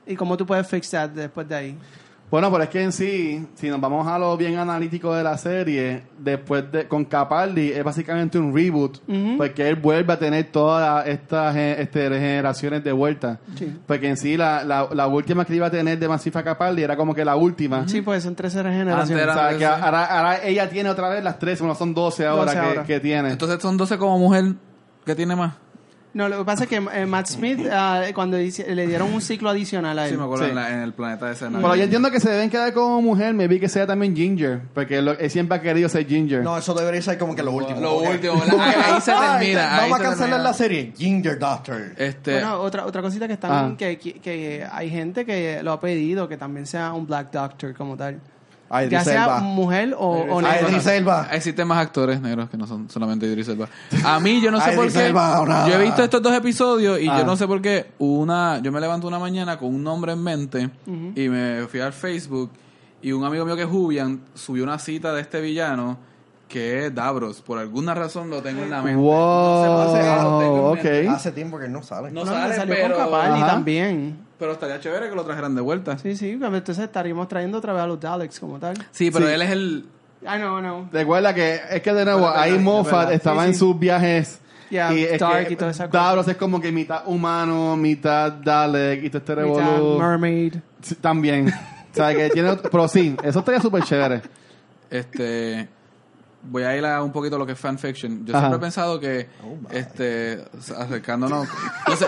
Y cómo tú puedes fix that después de ahí. Bueno, pero es que en sí, si nos vamos a lo bien analítico de la serie, después de con Capaldi es básicamente un reboot, porque él vuelve a tener todas estas este, generaciones de vuelta. Sí. Porque en sí la, la, la última que iba a tener de Masifa Capaldi era como que la última. Sí, pues son 13 Antes generaciones. era- O sea, que Sí. ahora, ahora ella tiene otra vez las 13, bueno, son 12 ahora, 12 que, que tiene. Entonces son 12 como mujer que tiene más. No, lo que pasa es que eh, Matt Smith, ah, cuando hice- le dieron un ciclo adicional a él. Sí, me acuerdo Sí. En, la- en el planeta de escena. Pero yo entiendo que se deben quedar como mujer, me vi que sea también Ginger, porque él, él siempre ha querido ser Ginger. No, eso debería ser como que lo último. Lo Ok. último, ¿verdad? Ahí- ahí se termina, ahí Vamos se a cancelar termina. la serie. Ginger Doctor. Este, Bueno, otra, otra cosita que están, Ah. que, que, que hay gente que lo ha pedido, que también sea un Black Doctor como tal. Ay, ya sea Elba. mujer o, o Ay, negro. Idris Elba. Existen más actores negros que no son solamente Idris Elba. A mí, yo no sé Ay, por Idris qué. Elba, ahora. Yo he visto estos dos episodios y Ah. yo no sé por qué. Una, yo me levanto una mañana con un nombre en mente y me fui al Facebook Y un amigo mío que es Jubian subió una cita de este villano que es Davros. Por alguna razón lo tengo en la mente. Wow, No sé por qué lo tengo en mente. ok. Hace tiempo que no sale. No No, sale, salió pero, con Capaldi Ajá. también. pero estaría chévere que lo trajeran de vuelta. Sí, Sí, entonces estaríamos trayendo otra vez a los Daleks como tal. pero Sí. él es el... I know, I know. Recuerda que es que de nuevo, Pero ahí Moffat estaba Sí, en sí. sus viajes. Yeah, y es Dark que y toda esa cosa. Davros es como que mitad humano, mitad Dalek y todo este Mitad revolú. Mermaid. Sí, También. o sea, que tiene otro- Pero sí, eso estaría súper chévere. Este... Voy a ir a un poquito a lo que es fanfiction. Yo Ajá. siempre he pensado que, este, acercándonos, no sé,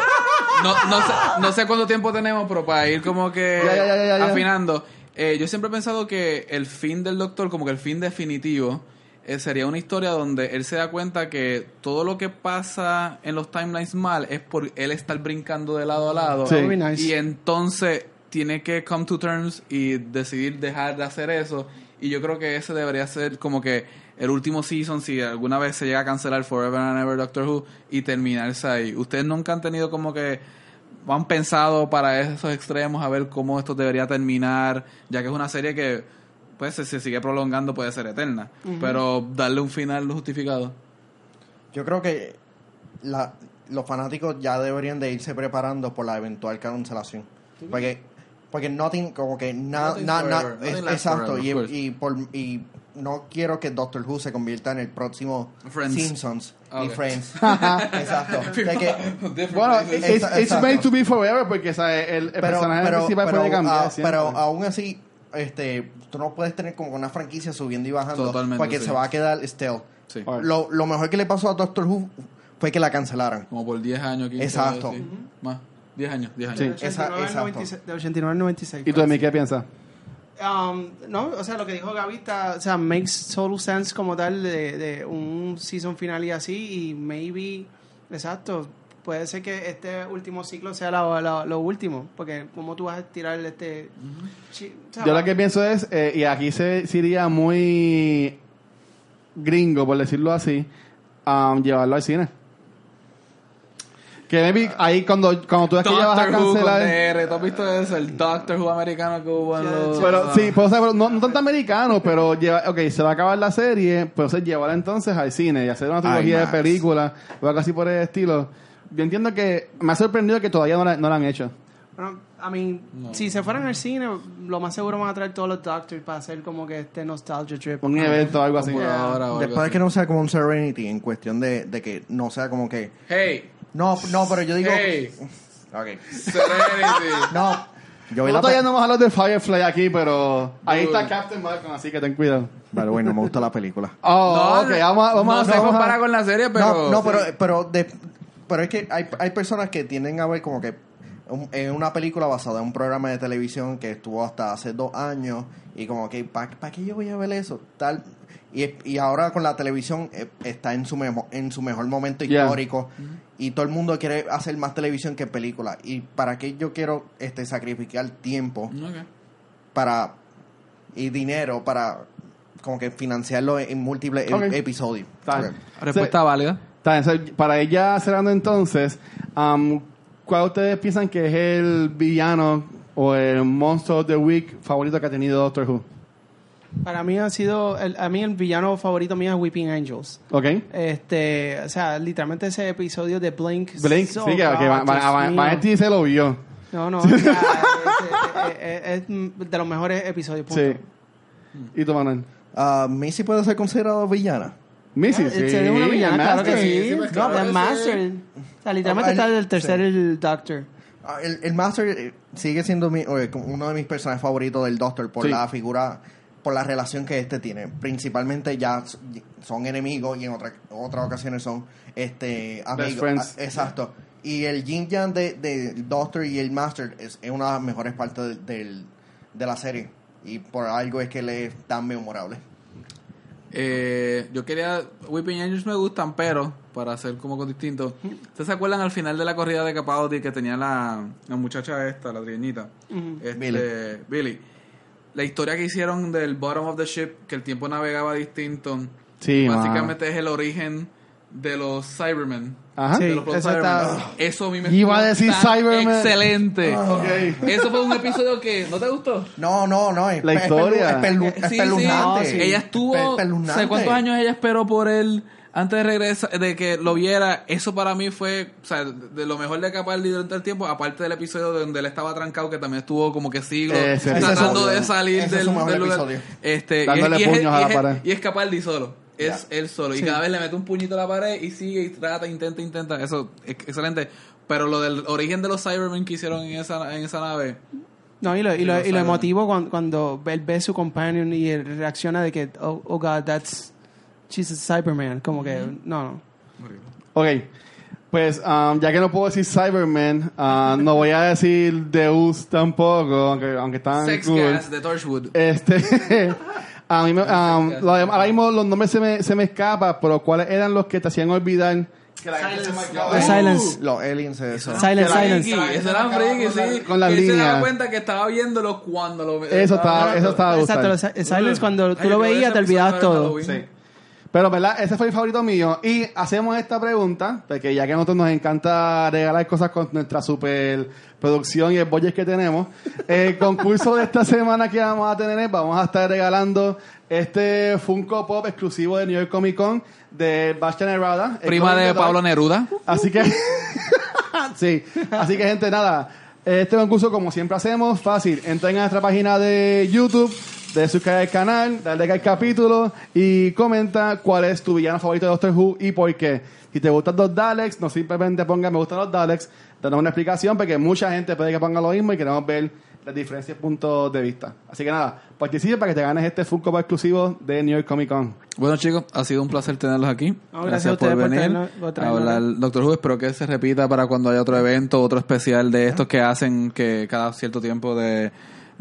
no, no sé, no sé cuánto tiempo tenemos, pero para ir como que Ya, ya, ya, ya, ya. afinando, eh, yo siempre he pensado que el fin del Doctor, como que el fin definitivo, eh, sería una historia donde él se da cuenta que todo lo que pasa en los timelines mal es por él estar brincando de lado a lado. Sí. Nice. Y entonces tiene que come to terms y decidir dejar de hacer eso. Y yo creo que ese debería ser como que el último season, si alguna vez se llega a cancelar Forever and Ever Doctor Who y terminarse ahí. ¿Ustedes nunca han tenido como que han pensado para esos extremos a ver cómo esto debería terminar? Ya que es una serie que, pues, si se sigue prolongando puede ser eterna. Pero darle un final justificado. Yo creo que la- los fanáticos ya deberían de irse preparando por la eventual cancelación. Porque, porque nothing, como que nada, na, na- exacto, forever, y, of course. y, por, y no quiero que Doctor Who se convierta en el próximo Friends. Simpsons y Ok. Friends. exacto. De que- Bueno, it's, Exacto. it's made to be forever porque ¿sabes? el, el pero, personaje pero, principal pero, puede cambiar. siempre. pero aún así, este, tú no puedes tener como una franquicia subiendo y bajando Totalmente, porque sí. se va a quedar stealth. Sí. Lo, lo mejor que le pasó a Doctor Who fue que la cancelaran. Como por 10 años. 15, Exacto. Más. 10 años. 10 años. Sí. De 89 al exacto. 96 de 89 al 96. ¿Y tú de mí qué piensas? Um, no, o sea, lo que dijo está, o sea, makes total sense como tal de, de un season final y así, y maybe, exacto, puede ser que este último ciclo sea la- la- lo último, porque como tú vas a tirar este... Yo lo que pienso es, eh, y aquí se sería muy gringo, por decirlo así, um, llevarlo al cine. Que maybe ahí cuando, cuando tú ves que ya vas a Doctor Who con cancelar... DR, ¿tú has visto eso? El Doctor Who americano que hubo en los... Pero sí, pues, o sea, pero no, no tanto americano, pero lleva, ok, se va a acabar la serie, pues entonces llevarla entonces al cine y hacer una trilogía de IMAX. películas o algo así por el estilo. Yo entiendo que me ha sorprendido que todavía no la, no la han hecho. Bueno, I mean, si se fueran al cine, lo más seguro van a traer todos los Doctors para hacer como que este nostalgia trip. Un evento o algo así. Ahora o algo Después de que no sea como un Serenity en cuestión de, de que no sea como que... Hey, No, no, pero yo digo... hey, Ok. Serenity. No, yo vi Nosotros la... todavía no vamos a hablar de Firefly aquí, pero ahí Dude. está Captain Malcolm, así que ten cuidado. Pero bueno, me gustó la película. Oh, ok, vamos a... Vamos no a se a- compara con la serie, pero... no, no, sí. pero, pero, de- pero es que hay, hay personas que tienden a ver como que un- en una película basada en un programa de televisión que estuvo hasta hace dos años y como que, ¿para qué yo voy a ver eso? Tal y, y ahora con la televisión eh, está en su, memo- en su mejor momento Yeah. histórico y todo el mundo quiere hacer más televisión que película. ¿Y para qué yo quiero este sacrificar tiempo para y dinero para como que financiarlo en múltiples e- episodios? Respuesta válida. So, para ella cerrando entonces, um, ¿cuál ustedes piensan que es el villano o el monstruo the week favorito que ha tenido Doctor Who? Para mí ha sido, el, a mí el villano favorito mío es Weeping Angels. ¿Ok? Este, o sea, literalmente ese episodio de Blink. Blink, so sí, que, que. Vanetti se lo vio. No, no, o sea, es, es- es- es de los mejores episodios. punto. Sí. ¿Y tú, Manuel? Ah, Missy puede ser considerado villana. Missy, Ah, sí. sería una villana, el claro que Master. sí. sí, pues, no, claro sí. Master. O sea, literalmente Ah, está el- el tercer sí. el Doctor. Ah, El, el Master eh, sigue siendo mi- uno de mis personajes favoritos del Doctor por Sí. la figura, por la relación que este tiene. Principalmente ya son enemigos y en otra- otras ocasiones son este amigos. friends. Ah, exacto. Y el yin yang de, del Doctor y el Master es, es una de las mejores partes del, del- de la serie. Y por algo es que le es tan memorable. Eh, yo quería. Whipping Angels me gustan, pero para hacer como algo distinto. ¿Ustedes se acuerdan al final de la corrida de Capaldi que tenía la, la muchacha esta, la trigueñita? Este, Billy. Billy. La historia que hicieron del bottom of the ship, que el tiempo navegaba distinto. Sí, Básicamente es el origen de los Cybermen. Ajá. Sí, De los eso está- Eso a mí me Iba a decir Cybermen. Excelente. Ok. Eso fue un episodio que no te gustó. No, no, no. Es La historia. Es pelu- Eh, es sí, sí. Ella estuvo. Espeluznante. ¿Sabes cuántos años ella esperó por él antes de regresar, de que lo viera? Eso para mí fue, o sea, de lo mejor de Capaldi durante el tiempo, aparte del episodio donde él estaba trancado, que también estuvo como que siglos Ese es tratando de salir ese del, lugar. Este, y Dándole y es- puños a y la es- pared. Y es Capaldi solo. Es él solo. Y cada vez le mete un puñito a la pared y sigue y trata, intenta, intenta. Eso es excelente. Pero lo del origen de los Cybermen que hicieron en esa, en esa nave. No, y lo, y lo, lo y lo emotivo cuando, cuando él ve a su companion y él reacciona de que, oh, oh God, that's, she's a Cyberman. Como que, no, no. Ok. Pues, um, ya que no puedo decir Cyberman, uh, no voy a decir Deus tampoco, aunque, aunque están Sex cool. Gas de Torchwood. Este, a mí me, um, lo ahora mismo los nombres se me, se me escapan, pero ¿cuáles eran los que te hacían olvidar? The Silence. Los aliens, eso. Silence, Silence. Eso era friki, sí. con las Que él se líneas. daba cuenta que estaba viéndolo cuando lo Eso estaba, eso estaba Exacto, Silence cuando tú lo que veías te olvidabas todo. Sí. Pero, ¿verdad? Ese fue el favorito mío. Y hacemos esta pregunta, porque ya que a nosotros nos encanta regalar cosas con nuestra super producción y el budget que tenemos, el concurso de esta semana que vamos a tener es, vamos a estar regalando este Funko Pop exclusivo de New York Comic Con de Bastian Herrada. el Prima de. Pablo Neruda. Así que, sí, así que gente, nada, este concurso como siempre hacemos, fácil, entren a nuestra página de YouTube, de suscribir al canal, darle like al capítulo y comenta cuál es tu villano favorito de Doctor Who y por qué. Si te gustan los Daleks, no simplemente ponga me gustan los Daleks, danos una explicación porque mucha gente puede que ponga lo mismo y queremos ver las diferencias puntos de vista. Así que nada, participe para que te ganes este Funko Pop exclusivo de New York Comic Con. Bueno chicos, ha sido un placer tenerlos aquí. No, gracias a ustedes por traernos- por a hablar Doctor Who. Espero que se repita para cuando haya otro evento, otro especial de estos que hacen que cada cierto tiempo de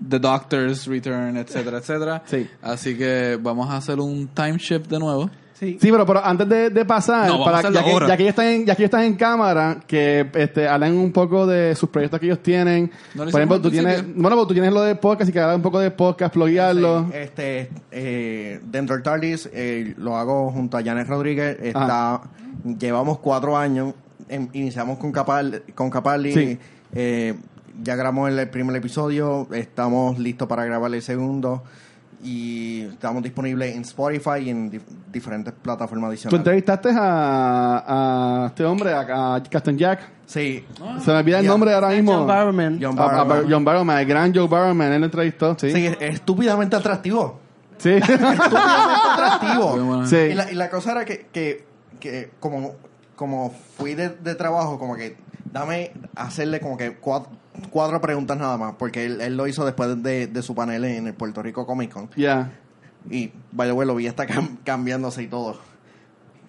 The Doctor's Return, etcétera, etcétera. Sí. Así que vamos a hacer un time shift de nuevo. Sí. Sí, pero, pero antes de, de pasar, No, para, ya, que, ya que ellos están en, ya que ellos están en cámara, que este, hablen un poco de sus proyectos que ellos tienen. No Por ejemplo, tú tienes, principio. bueno, pues tú tienes lo de podcast y que hablar un poco de podcast, pluguearlo. Sí, este, eh, dentro del TARDIS eh, lo hago junto a Janet Rodríguez. Está, llevamos cuatro años. em- iniciamos con Capal, con Capaldi. Sí. eh, ya grabamos el, primer episodio. Estamos listos para grabar el segundo. Y estamos disponibles en Spotify y en dif- diferentes plataformas Tú adicionales. entrevistaste a, a este hombre, a, a Captain Jack. Sí. Se me olvida el nombre ahora mismo. John Barrowman. John Barrowman. John Barrowman, el gran Joe Barrowman, él lo entrevistó. Sí. Sí, es estúpidamente atractivo. Sí. Estúpidamente atractivo. Sí. Y la, y la cosa era que, que, que como, como fui de, de trabajo, como que dame hacerle como que cuatro, cuatro preguntas nada más, porque él, él lo hizo después de, de su panel en el Puerto Rico Comic Con. Ya. Y, by the way, lo vi hasta cam- cambiándose y todo.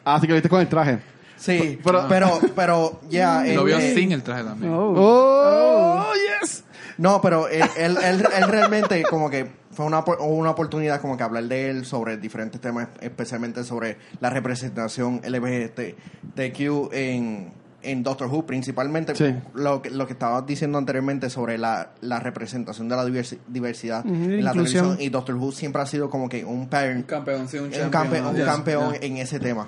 Así que lo viste con el traje. Sí, Pero- pero, pero, ya. Lo vio eh, sin el traje también. Oh. ¡Oh, yes! No, pero él, él, él- él realmente como que fue una, una oportunidad como que hablar de él sobre diferentes temas, especialmente sobre la representación LGBTQ en, en Doctor Who, principalmente Sí. lo, que, lo que estabas diciendo anteriormente sobre la, la representación de la diversi- diversidad en la inclusión. televisión y Doctor Who siempre ha sido como que un pattern, Un campeón, sí, un un, champion. campe- un Ya, campeón en ese tema.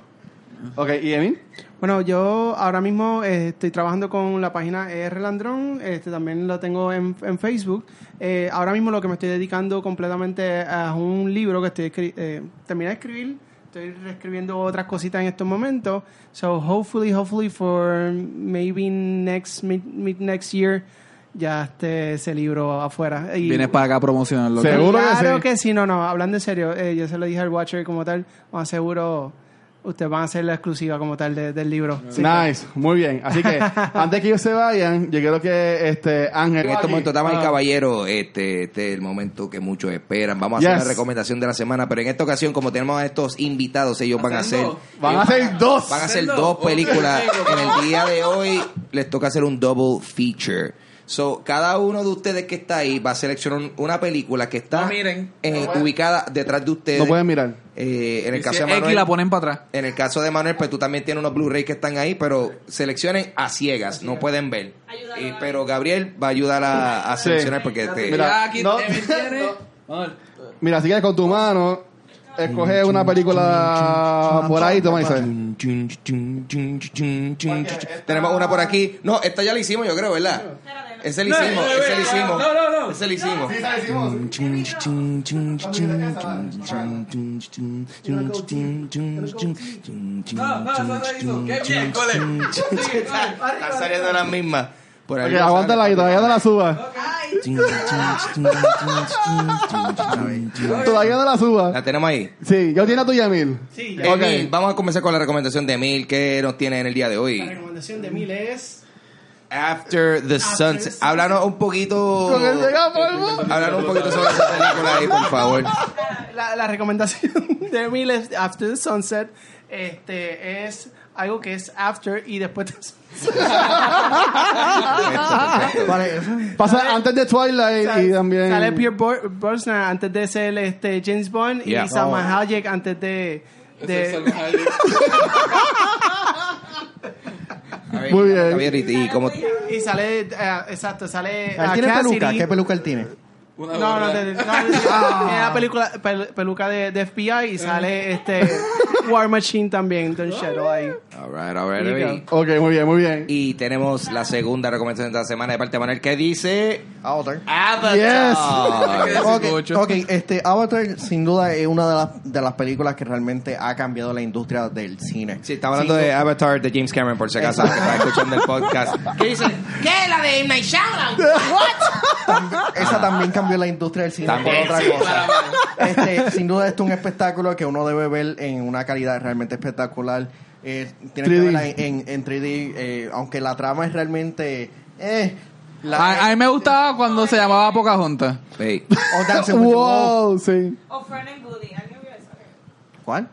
Ok, ¿y Emin? Bueno, yo ahora mismo eh, estoy trabajando con la página R Landrón, este, también lo tengo en, en Facebook. Eh, ahora mismo lo que me estoy dedicando completamente a un libro que estoy escri- eh, terminé de escribir, estoy reescribiendo otras cositas en estos momentos. So hopefully, hopefully for maybe next mid, mid next year ya esté ese libro afuera. Y- Vienes para acá a promocionarlo. Seguro que claro sí. que sí, no, no, hablando en serio, eh, yo se lo dije al Watcher como tal, más seguro ustedes van a hacer la exclusiva como tal de- del libro. Sí. Nice, muy bien. Así que antes que ellos se vayan, yo quiero que este Ángel. En estos momentos, damas y Ah. caballeros, este, este es el momento que muchos esperan. Vamos a hacer la recomendación de la semana, pero en esta ocasión, como tenemos a estos invitados, ellos van a hacer... Van a hacer dos. Van a hacer dos películas. En el día de hoy les toca hacer un double feature. So, cada uno de ustedes que está ahí va a seleccionar una película que está No miren. eh, ubicada detrás de ustedes. No pueden mirar. Eh, en el Y caso si de es X Manuel, la ponen para atrás. en el caso de Manuel, pues tú también tienes unos Blu-ray que están ahí, pero seleccionen a ciegas, no pueden ver. Y- pero Gabriel va a ayudar a, a Sí. seleccionar porque te- Mira, Ya aquí no. Tiene. Manuel, Mira, así que con tu mano. escoge una película por ahí, toma y sabes. Tenemos una por aquí. No, esta ya la hicimos, yo creo, ¿verdad? Ese la hicimos, ese la hicimos. No, no, no. Ese la hicimos. No, no, eso. ¡Qué miércoles! Están saliendo las mismas. Por Ok, ahí aguántala ahí, todavía no la suba. Todavía no la suba. La tenemos ahí. Sí, yo tiene a tuya, Emil. Sí, Ok. Emil, vamos a comenzar con la recomendación de Emil que nos tiene en el día de La hoy. recomendación de Mil es... After the Sunset. Háblanos un poquito. Con el. Háblanos un poquito sobre esa película ahí, por favor. La, la recomendación de Mil es After the Sunset. Este es algo que es after y después Vale. Pasa Sale- antes de Twilight y también. sale Pierre Bor- Brosnan antes de ser este James Bond Yeah. y Salma Hayek antes de, de Muy bien. Javier, y, y como y sale eh, exacto sale Él ah, tiene Cassidy. peluca. ¿Qué peluca él tiene? Una no, no, no, tiene la película, pel- peluca de, de FBI y sale este War Machine también, Don Shadow ahí. Alright, alright. Ok, muy bien, muy bien. Y tenemos la segunda recomendación de la semana de parte de Manuel que dice Avatar. Avatar. Yes. Ok, Mucho. ok, este Avatar sin duda es una de las, de las películas que realmente ha cambiado la industria del cine. Sí, estamos hablando Sin de Avatar de James Cameron, por si acaso, que está escuchando el podcast. ¿Qué dice? ¿Qué? ¿La de M. Night Shyamalan? ¿What? Esa también cambió la industria del cine También, por otra sí, cosa. Este, sin duda esto es un espectáculo que uno debe ver en una calidad realmente espectacular. Eh, tienes 3D. que verla en, en, en 3D, eh, aunque la trama es realmente... Eh, la, A, a mí me gustaba cuando se llamaba Pocahontas. Hey. o Dancing with the Wolves. Wow, sí. O Fern and Goody. ¿Alguien vio esa? ¿Cuál?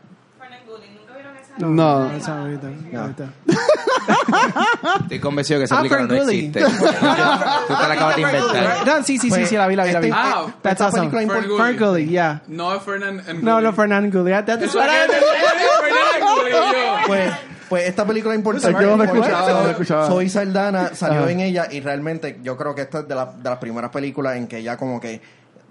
Fern and Goody. ¿Nunca vieron esa? No. Esa ahorita, No. ahorita. Estoy convencido que esa Ah, película no existe. Tú te la acabas de inventar. No, sí, sí, sí, Pues, sí, la vi, la vi, la vi. este- Ah, That's esta awesome. película Fern impor- Gully. Ferngully, yeah. No es Fernand and No, no, Fernand Gully. That's what I- Gully, yo. Pues, pues esta película es importante. Que no escuchaba, no Zoe- escuchaba. Zoe Saldana salió en ella y realmente yo creo que esta es de, la- de las primeras películas en que ella como que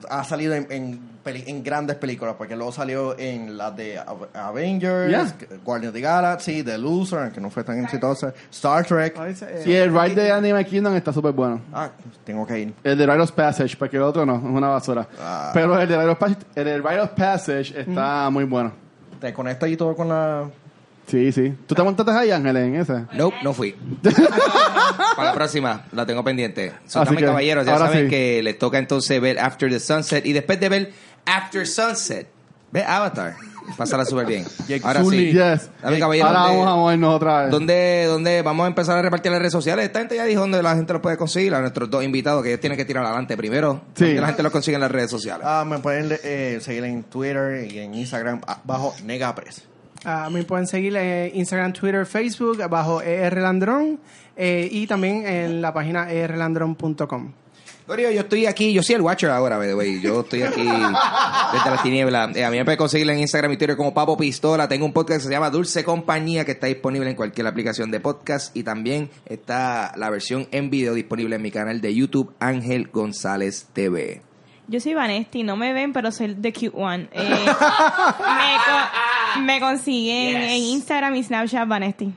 ha salido en, en, peli- en grandes películas porque luego salió en las de Av- Avengers, Yeah. Guardians of the Galaxy, The Loser, que no fue tan exitosa, Star Trek. Oh, esa, eh, Sí, el ride de Anime Kingdom está súper bueno. Ah, tengo que ir. El de Rite of Passage, porque el otro no, es una basura. Ah. Pero el de Rite of Passage, el de Rite of Passage está muy bueno. Te conecta y todo con la... Sí, sí. ¿Tú te montaste ahí, Ángeles, en ese? Nope, no fui. Para la próxima, la tengo pendiente. Que, caballeros, ya ahora saben sí. que les toca entonces ver After the Sunset. Y después de ver After Sunset, ve Avatar. Pásala súper bien. Ahora sí. Yes. Dame, caballero, Ahora ¿dónde- vamos a movernos otra vez. ¿Dónde, ¿Dónde vamos a empezar a repartir las redes sociales? Esta gente ya dijo dónde la gente los puede conseguir. A nuestros dos invitados que ellos tienen que tirar adelante primero. Sí. ¿Dónde la gente los consigue en las redes sociales? Ah, me pueden eh, seguir en Twitter y en Instagram bajo Negapres. Ah, me pueden seguir en Instagram, Twitter, Facebook bajo ER Landrón eh, y también en la página E erlandrón.com. Corio, yo estoy aquí, yo soy el Watcher ahora, way. Yo estoy aquí desde las tinieblas. Eh, a mí me puede conseguir en Instagram y Twitter como Papo Pistola. Tengo un podcast que se llama Dulce Compañía que está disponible en cualquier aplicación de podcast y también está la versión en video disponible en mi canal de YouTube Ángel González TV. Yo soy Vanesti, no me ven, pero soy the cute one. Eh, me, co- me consiguen Yes. en Instagram y Snapchat Vanesti.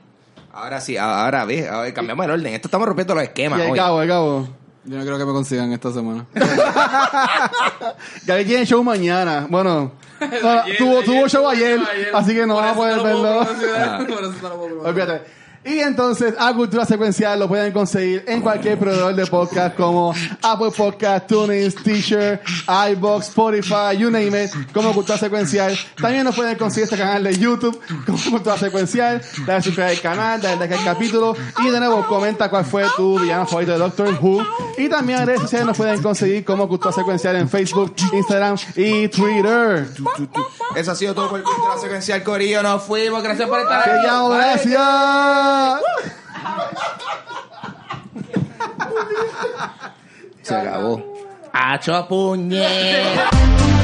Ahora sí, ahora ve, ahora cambiamos el orden. Esto estamos rompiendo los esquemas Y hoy. cabo, el cabo. Yo no creo que me consigan esta semana. Gaby tiene show mañana. Bueno, Ayer, tuvo, ayer, tuvo show ayer, ayer. así que no van a poder verlo. promocionar, por eso no lo puedo promocionar. Olvídate. Y entonces, a Cultura Secuencial lo pueden conseguir en cualquier proveedor de podcast como Apple Podcast, TuneIn, Stitcher, iBox, Spotify, you name it, como Cultura Secuencial. También nos pueden conseguir este canal de YouTube como Cultura Secuencial. Dale suscribir al canal, dale like al capítulo y de nuevo comenta cuál fue tu villano favorito de Doctor Who. Y también en redes sociales nos pueden conseguir como Cultura Secuencial en Facebook, Instagram y Twitter. Eso ha sido todo por Cultura Secuencial Corillo. Nos fuimos. Gracias por estar ¡Que aquí. llamo, Se acabó. ¡Acho puñet!